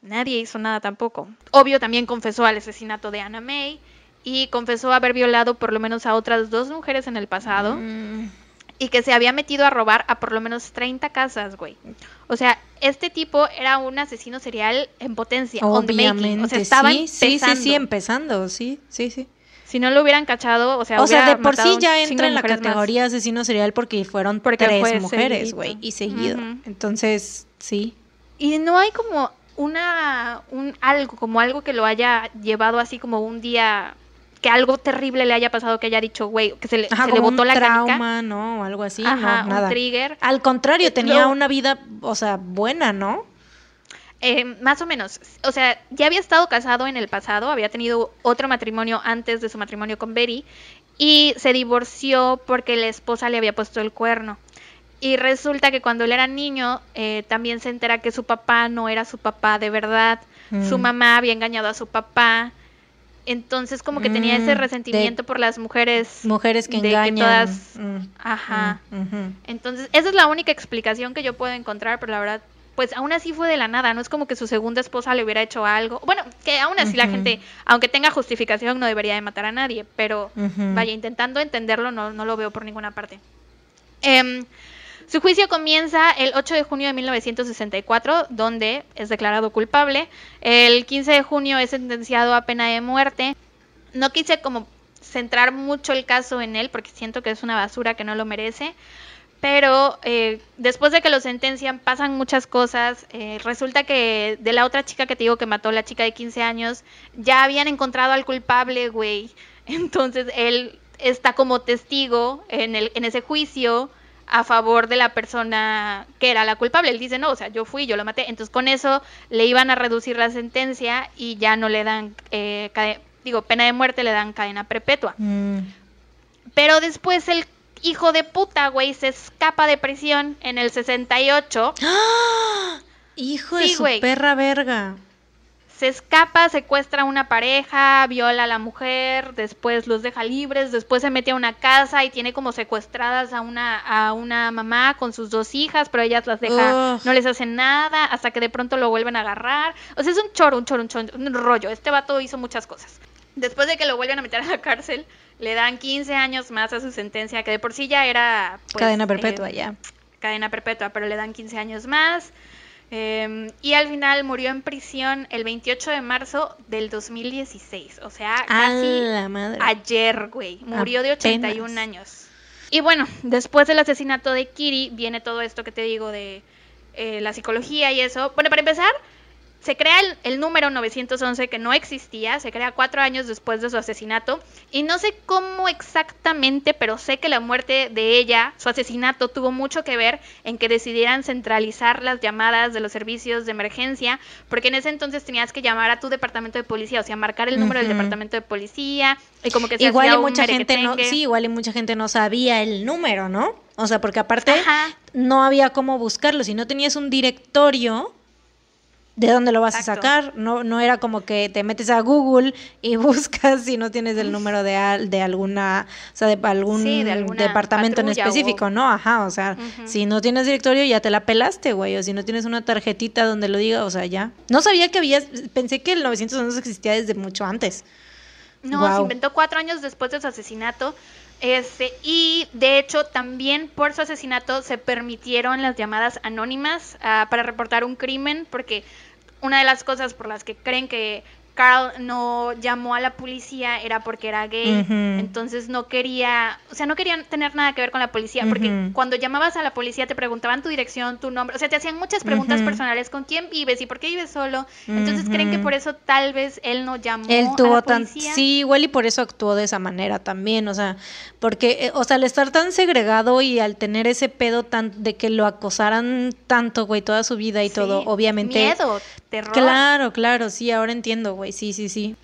nadie hizo nada tampoco. Obvio también confesó al asesinato de Anna May y confesó haber violado por lo menos a otras dos mujeres en el pasado Mm. y que se había metido a robar a por lo menos 30 casas, güey. O sea, este tipo era un asesino serial en potencia, on the making. Obviamente, O sea, estaba sí, sí, sí, sí, empezando. sí, sí, sí. si no lo hubieran cachado, o sea, O sea, de por sí ya entra en la más. categoría asesino serial porque fueron Porque tres mujeres, güey, y seguido. Entonces, sí. Y no hay como una, un algo, como algo que lo haya llevado así como un día, que algo terrible le haya pasado, que haya dicho, güey, que se le, Ajá, se le como botó un la canica. trauma, ¿no? Algo así, Ajá, no, nada. un trigger. Al contrario, tenía Lo- una vida, o sea, buena, ¿no? Eh, más o menos. O sea, ya había estado casado en el pasado, había tenido otro matrimonio antes de su matrimonio con Betty y se divorció porque la esposa le había puesto el cuerno. Y resulta que cuando él era niño, eh, también se entera que su papá no era su papá de verdad. Su Mm. mamá había engañado a su papá. Entonces como que tenía Mm, ese de resentimiento por las mujeres. Mujeres que de engañan. todas- Mm, Ajá. mm. Entonces, esa es la única explicación que yo puedo encontrar, pero la verdad, pues aún así fue de la nada, no es como que su segunda esposa le hubiera hecho algo. Bueno, que aún así la gente, aunque tenga justificación, no debería de matar a nadie, pero vaya, intentando entenderlo, no, no lo veo por ninguna parte. Em, su juicio comienza el 8 de junio de 1964, donde es declarado culpable. El 15 de junio es sentenciado a pena de muerte. No quise como centrar mucho el caso en él porque siento que es una basura que no lo merece. Pero eh, después de que lo sentencian pasan muchas cosas. Eh, resulta que de la otra chica que te digo que mató, la chica de 15 años, ya habían encontrado al culpable, güey. Entonces él está como testigo en, el, en ese juicio a favor de la persona que era la culpable. Él dice, no, o sea, yo fui, yo lo maté. Entonces con eso le iban a reducir la sentencia y ya no le dan, eh, digo, pena de muerte, le dan cadena perpetua. Mm. Pero después el hijo de puta, güey, se escapa de prisión en el 68. ¡Ah! Hijo de su perra verga. Se escapa, secuestra a una pareja, viola a la mujer, después los deja libres, después se mete a una casa y tiene como secuestradas a una, a una mamá con sus dos hijas, pero ellas las deja, Ugh. no les hacen nada, hasta que de pronto lo vuelven a agarrar. O sea, es un choro, un choro, un choro, un rollo. Este vato hizo muchas cosas. Después de que lo vuelven a meter a la cárcel, le dan 15 años más a su sentencia, que de por sí ya era... pues, Cadena perpetua, eh, ya. cadena perpetua, pero le dan 15 años más. Eh, y al final murió en prisión el 28 de marzo del 2016. O sea, casi la madre. ayer, güey. Murió de Apenas. 81 años. Y bueno, después del asesinato de Kiri viene todo esto que te digo de eh, la psicología y eso. Bueno, para empezar, se crea el, el número 911 que no existía, se crea cuatro años después de su asesinato y no sé cómo exactamente, pero sé que la muerte de ella, su asesinato, tuvo mucho que ver en que decidieran centralizar las llamadas de los servicios de emergencia, porque en ese entonces tenías que llamar a tu departamento de policía, o sea, marcar el número del departamento de policía y como que se Igual y mucha gente no, sí, igual y mucha gente no sabía el número, ¿no? O sea, porque aparte Ajá. no había cómo buscarlo. Si no tenías un directorio, ¿de dónde lo vas a sacar? No, no era como que te metes a Google y buscas si no tienes el número de, al- de alguna, o sea, de algún Sí, de alguna departamento en específico, o- ¿no? Ajá, o sea, si no tienes directorio ya te la pelaste, güey, o si no tienes una tarjetita donde lo diga, o sea, ya. No sabía que había, pensé que el 911 existía desde mucho antes. No, se inventó cuatro años después de su asesinato. Este, y de hecho, también por su asesinato se permitieron las llamadas anónimas ah, para reportar un crimen, porque una de las cosas por las que creen que Carl no llamó a la policía era porque era gay. Entonces no quería, o sea, no querían tener nada que ver con la policía, porque cuando llamabas a la policía te preguntaban tu dirección, tu nombre, o sea, te hacían muchas preguntas personales, con quién vives y por qué vives solo. Entonces creen que por eso tal vez él no llamó Él a la tan, policía. sí, igual y por eso actuó de esa manera también, o sea, porque, eh, o sea, al estar tan segregado y al tener ese pedo tan, de que lo acosaran tanto, güey, toda su vida y Sí, todo, obviamente. Miedo, terror. Claro, claro, sí, ahora entiendo, güey, sí, sí, sí.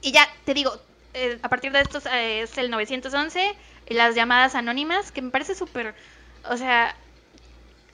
Y ya, te digo, eh, a partir de esto eh, es el 911, y las llamadas anónimas, que me parece súper, o sea,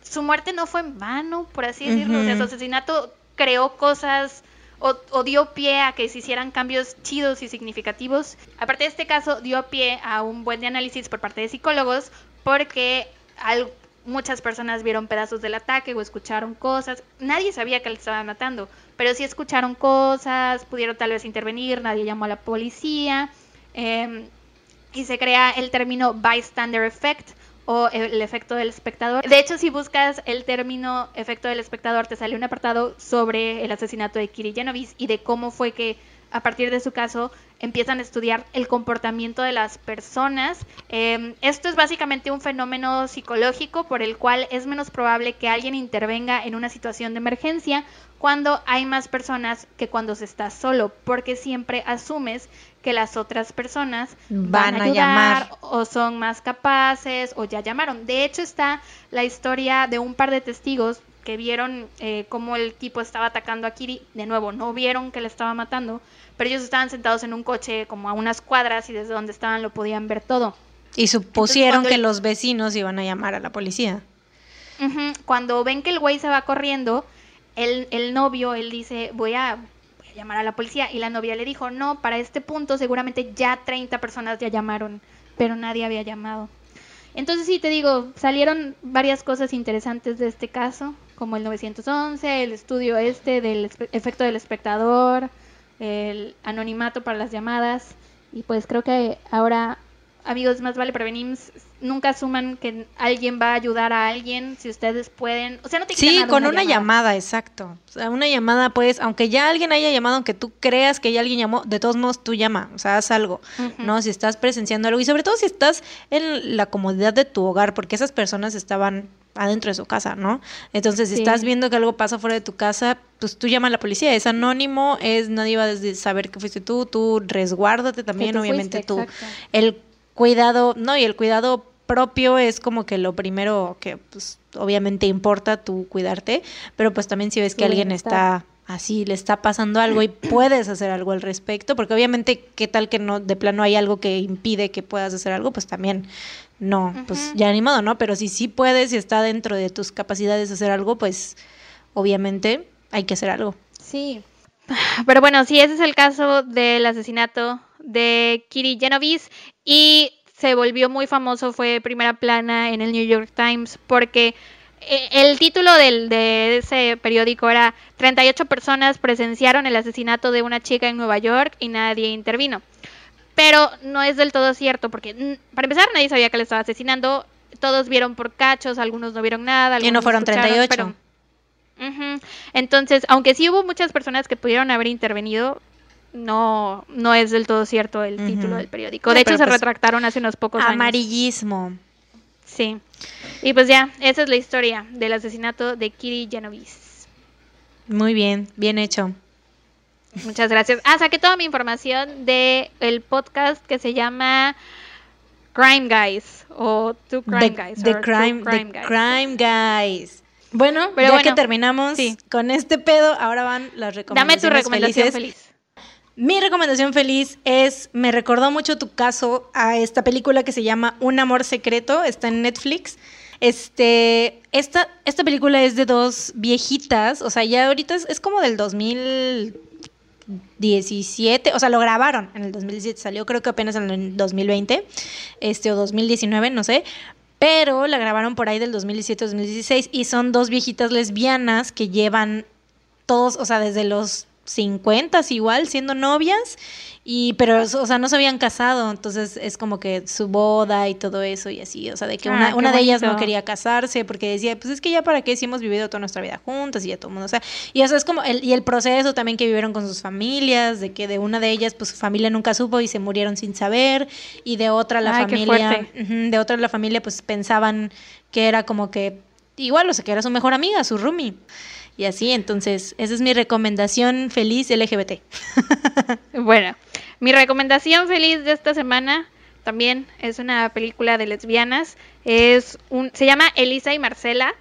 su muerte no fue en vano, por así decirlo, o sea, su asesinato creó cosas o, o dio pie a que se hicieran cambios chidos y significativos. Aparte de este caso, dio pie a un buen de análisis por parte de psicólogos, porque al- muchas personas vieron pedazos del ataque o escucharon cosas. Nadie sabía que le estaban matando, pero sí escucharon cosas, pudieron tal vez intervenir, nadie llamó a la policía. em, y se crea el término bystander effect o el efecto del espectador. De hecho, si buscas el término efecto del espectador, te sale un apartado sobre el asesinato de Kiri Genovese y de cómo fue que a partir de su caso, empiezan a estudiar el comportamiento de las personas. Eh, esto es básicamente un fenómeno psicológico por el cual es menos probable que alguien intervenga en una situación de emergencia cuando hay más personas que cuando se está solo, porque siempre asumes que las otras personas van, a, llamar o son más capaces o ya llamaron. De hecho está la historia de un par de testigos que vieron eh, cómo el tipo estaba atacando a Kiri. De nuevo, no vieron que le estaba matando, pero ellos estaban sentados en un coche como a unas cuadras y desde donde estaban lo podían ver todo. Y supusieron que los vecinos iban a llamar a la policía. Cuando ven que el güey se va corriendo, el, el novio, él dice, voy a, voy a llamar a la policía. Y la novia le dijo, no, para este punto seguramente ya 30 personas ya llamaron, pero nadie había llamado. Entonces sí, te digo, salieron varias cosas interesantes de este caso, como el 911, el estudio este del efecto del espectador, el anonimato para las llamadas, y pues creo que ahora, amigos, más vale prevenir, nunca asuman que alguien va a ayudar a alguien si ustedes pueden. O sea, no te Sí, con una, llamada. exacto. O sea, una llamada, pues, aunque ya alguien haya llamado, aunque tú creas que ya alguien llamó, de todos modos tú llama, o sea, haz algo, ¿no? Si estás presenciando algo y sobre todo si estás en la comodidad de tu hogar, porque esas personas estaban adentro de su casa, ¿no? Entonces, si estás viendo que algo pasa fuera de tu casa, pues tú llama a la policía, es anónimo, es nadie va a saber que fuiste tú, tú resguárdate también, obviamente tú. El cuidado, no, y el cuidado propio es como que lo primero que pues obviamente importa tú cuidarte, pero pues también si ves que alguien está así, le está pasando algo y puedes hacer algo al respecto, porque obviamente qué tal que no de plano hay algo que impide que puedas hacer algo, pues también no, pues ya animado, ¿no? Pero si sí puedes y está dentro de tus capacidades hacer algo, pues obviamente hay que hacer algo. Sí. Pero bueno, sí, ese es el caso del asesinato de Kiri Genovese y se volvió muy famoso, fue primera plana en el New York Times, porque eh, el título del, de ese periódico era 38 personas presenciaron el asesinato de una chica en Nueva York y nadie intervino. Pero no es del todo cierto, porque mm, para empezar nadie sabía que le estaba asesinando, todos vieron por cachos, algunos no vieron nada. Y no fueron 38. Entonces, aunque sí hubo muchas personas que pudieron haber intervenido, no, no es del todo cierto el título del periódico. de hecho, se pues, retractaron hace unos pocos años. Amarillismo. Sí. Y pues ya, esa es la historia del asesinato de Kiri Genovese. Muy bien, bien hecho. Muchas gracias. Ah, saqué toda mi información de el podcast que se llama Crime Guys o Two Crime Guys. The, crime, crime, Guys. Bueno, ya que terminamos con este pedo, ahora van las recomendaciones. Dame tu recomendación feliz. Mi recomendación feliz es, me recordó mucho tu caso a esta película que se llama Un amor secreto, está en Netflix. Este, esta, esta película es de dos viejitas, o sea, ya ahorita es, como del 2017, o sea, lo grabaron en el 2017, salió creo que apenas en el 2020, este, o 2019, no sé, pero la grabaron por ahí del 2017-2016 y son dos viejitas lesbianas que llevan todos, o sea, desde los 50 igual siendo novias y pero o sea no se habían casado entonces es como que su boda y todo eso y así o sea de que una, ah, una de ellas no quería casarse porque decía pues es que ya para qué si hemos vivido toda nuestra vida juntas y ya todo el mundo o sea y eso es como el, y el proceso también que vivieron con sus familias de que de una de ellas pues su familia nunca supo y se murieron sin saber y de otra la familia de otra la familia pues pensaban que era como que igual o sea que era su mejor amiga su roomie y así. Entonces, esa es mi recomendación feliz LGBT. bueno, mi recomendación feliz de esta semana también es una película de lesbianas. Es un, se llama Elisa y Marcela.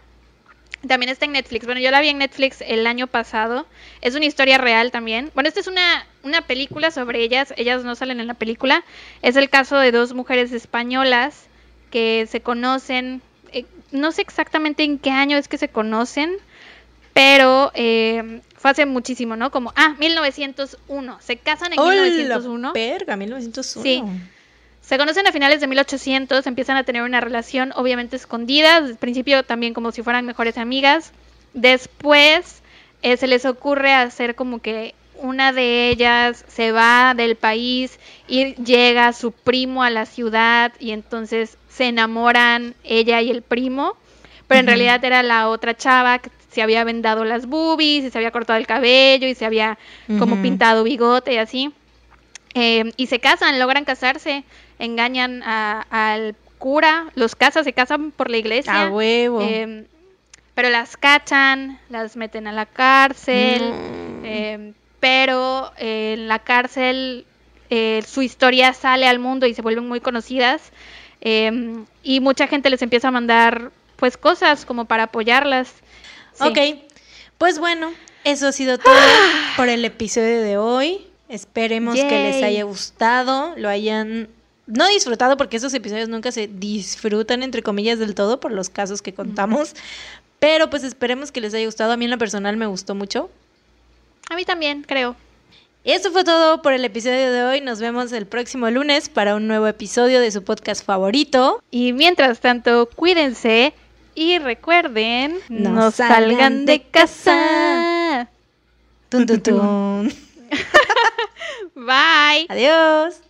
También está en Netflix. Bueno, yo la vi en Netflix el año pasado. Es una historia real también. Bueno, esta es una, una película sobre ellas. Ellas no salen en la película. Es el caso de dos mujeres españolas que se conocen. Eh, no sé exactamente en qué año es que se conocen pero eh, fue hace muchísimo, ¿no? Como, ah, 1901. Se casan en 1901. Perga, 1901. Sí. Se conocen a finales de 1800, empiezan a tener una relación obviamente escondida, al principio también como si fueran mejores amigas. Después eh, se les ocurre hacer como que una de ellas se va del país y llega su primo a la ciudad y entonces se enamoran ella y el primo, pero en realidad era la otra chava que se había vendado las boobies, y se había cortado el cabello, y se había como pintado bigote y así. Eh, y se casan, logran casarse, engañan a- al cura, los casan, se casan por la iglesia. A huevo. eh, pero las cachan, las meten a la cárcel. Eh, pero en la cárcel eh, su historia sale al mundo y se vuelven muy conocidas. eh, y mucha gente les empieza a mandar pues cosas como para apoyarlas. Sí. Ok, pues bueno, eso ha sido todo por el episodio de hoy. Esperemos que les haya gustado, lo hayan no disfrutado porque esos episodios nunca se disfrutan entre comillas del todo por los casos que contamos, pero pues esperemos que les haya gustado. A mí en lo personal me gustó mucho. A mí también, creo. Esto fue todo por el episodio de hoy. Nos vemos el próximo lunes para un nuevo episodio de su podcast favorito. Y mientras tanto, cuídense y recuerden, No no, salgan salgan, de de casa. Tun, tun, tun. Bye. Adiós.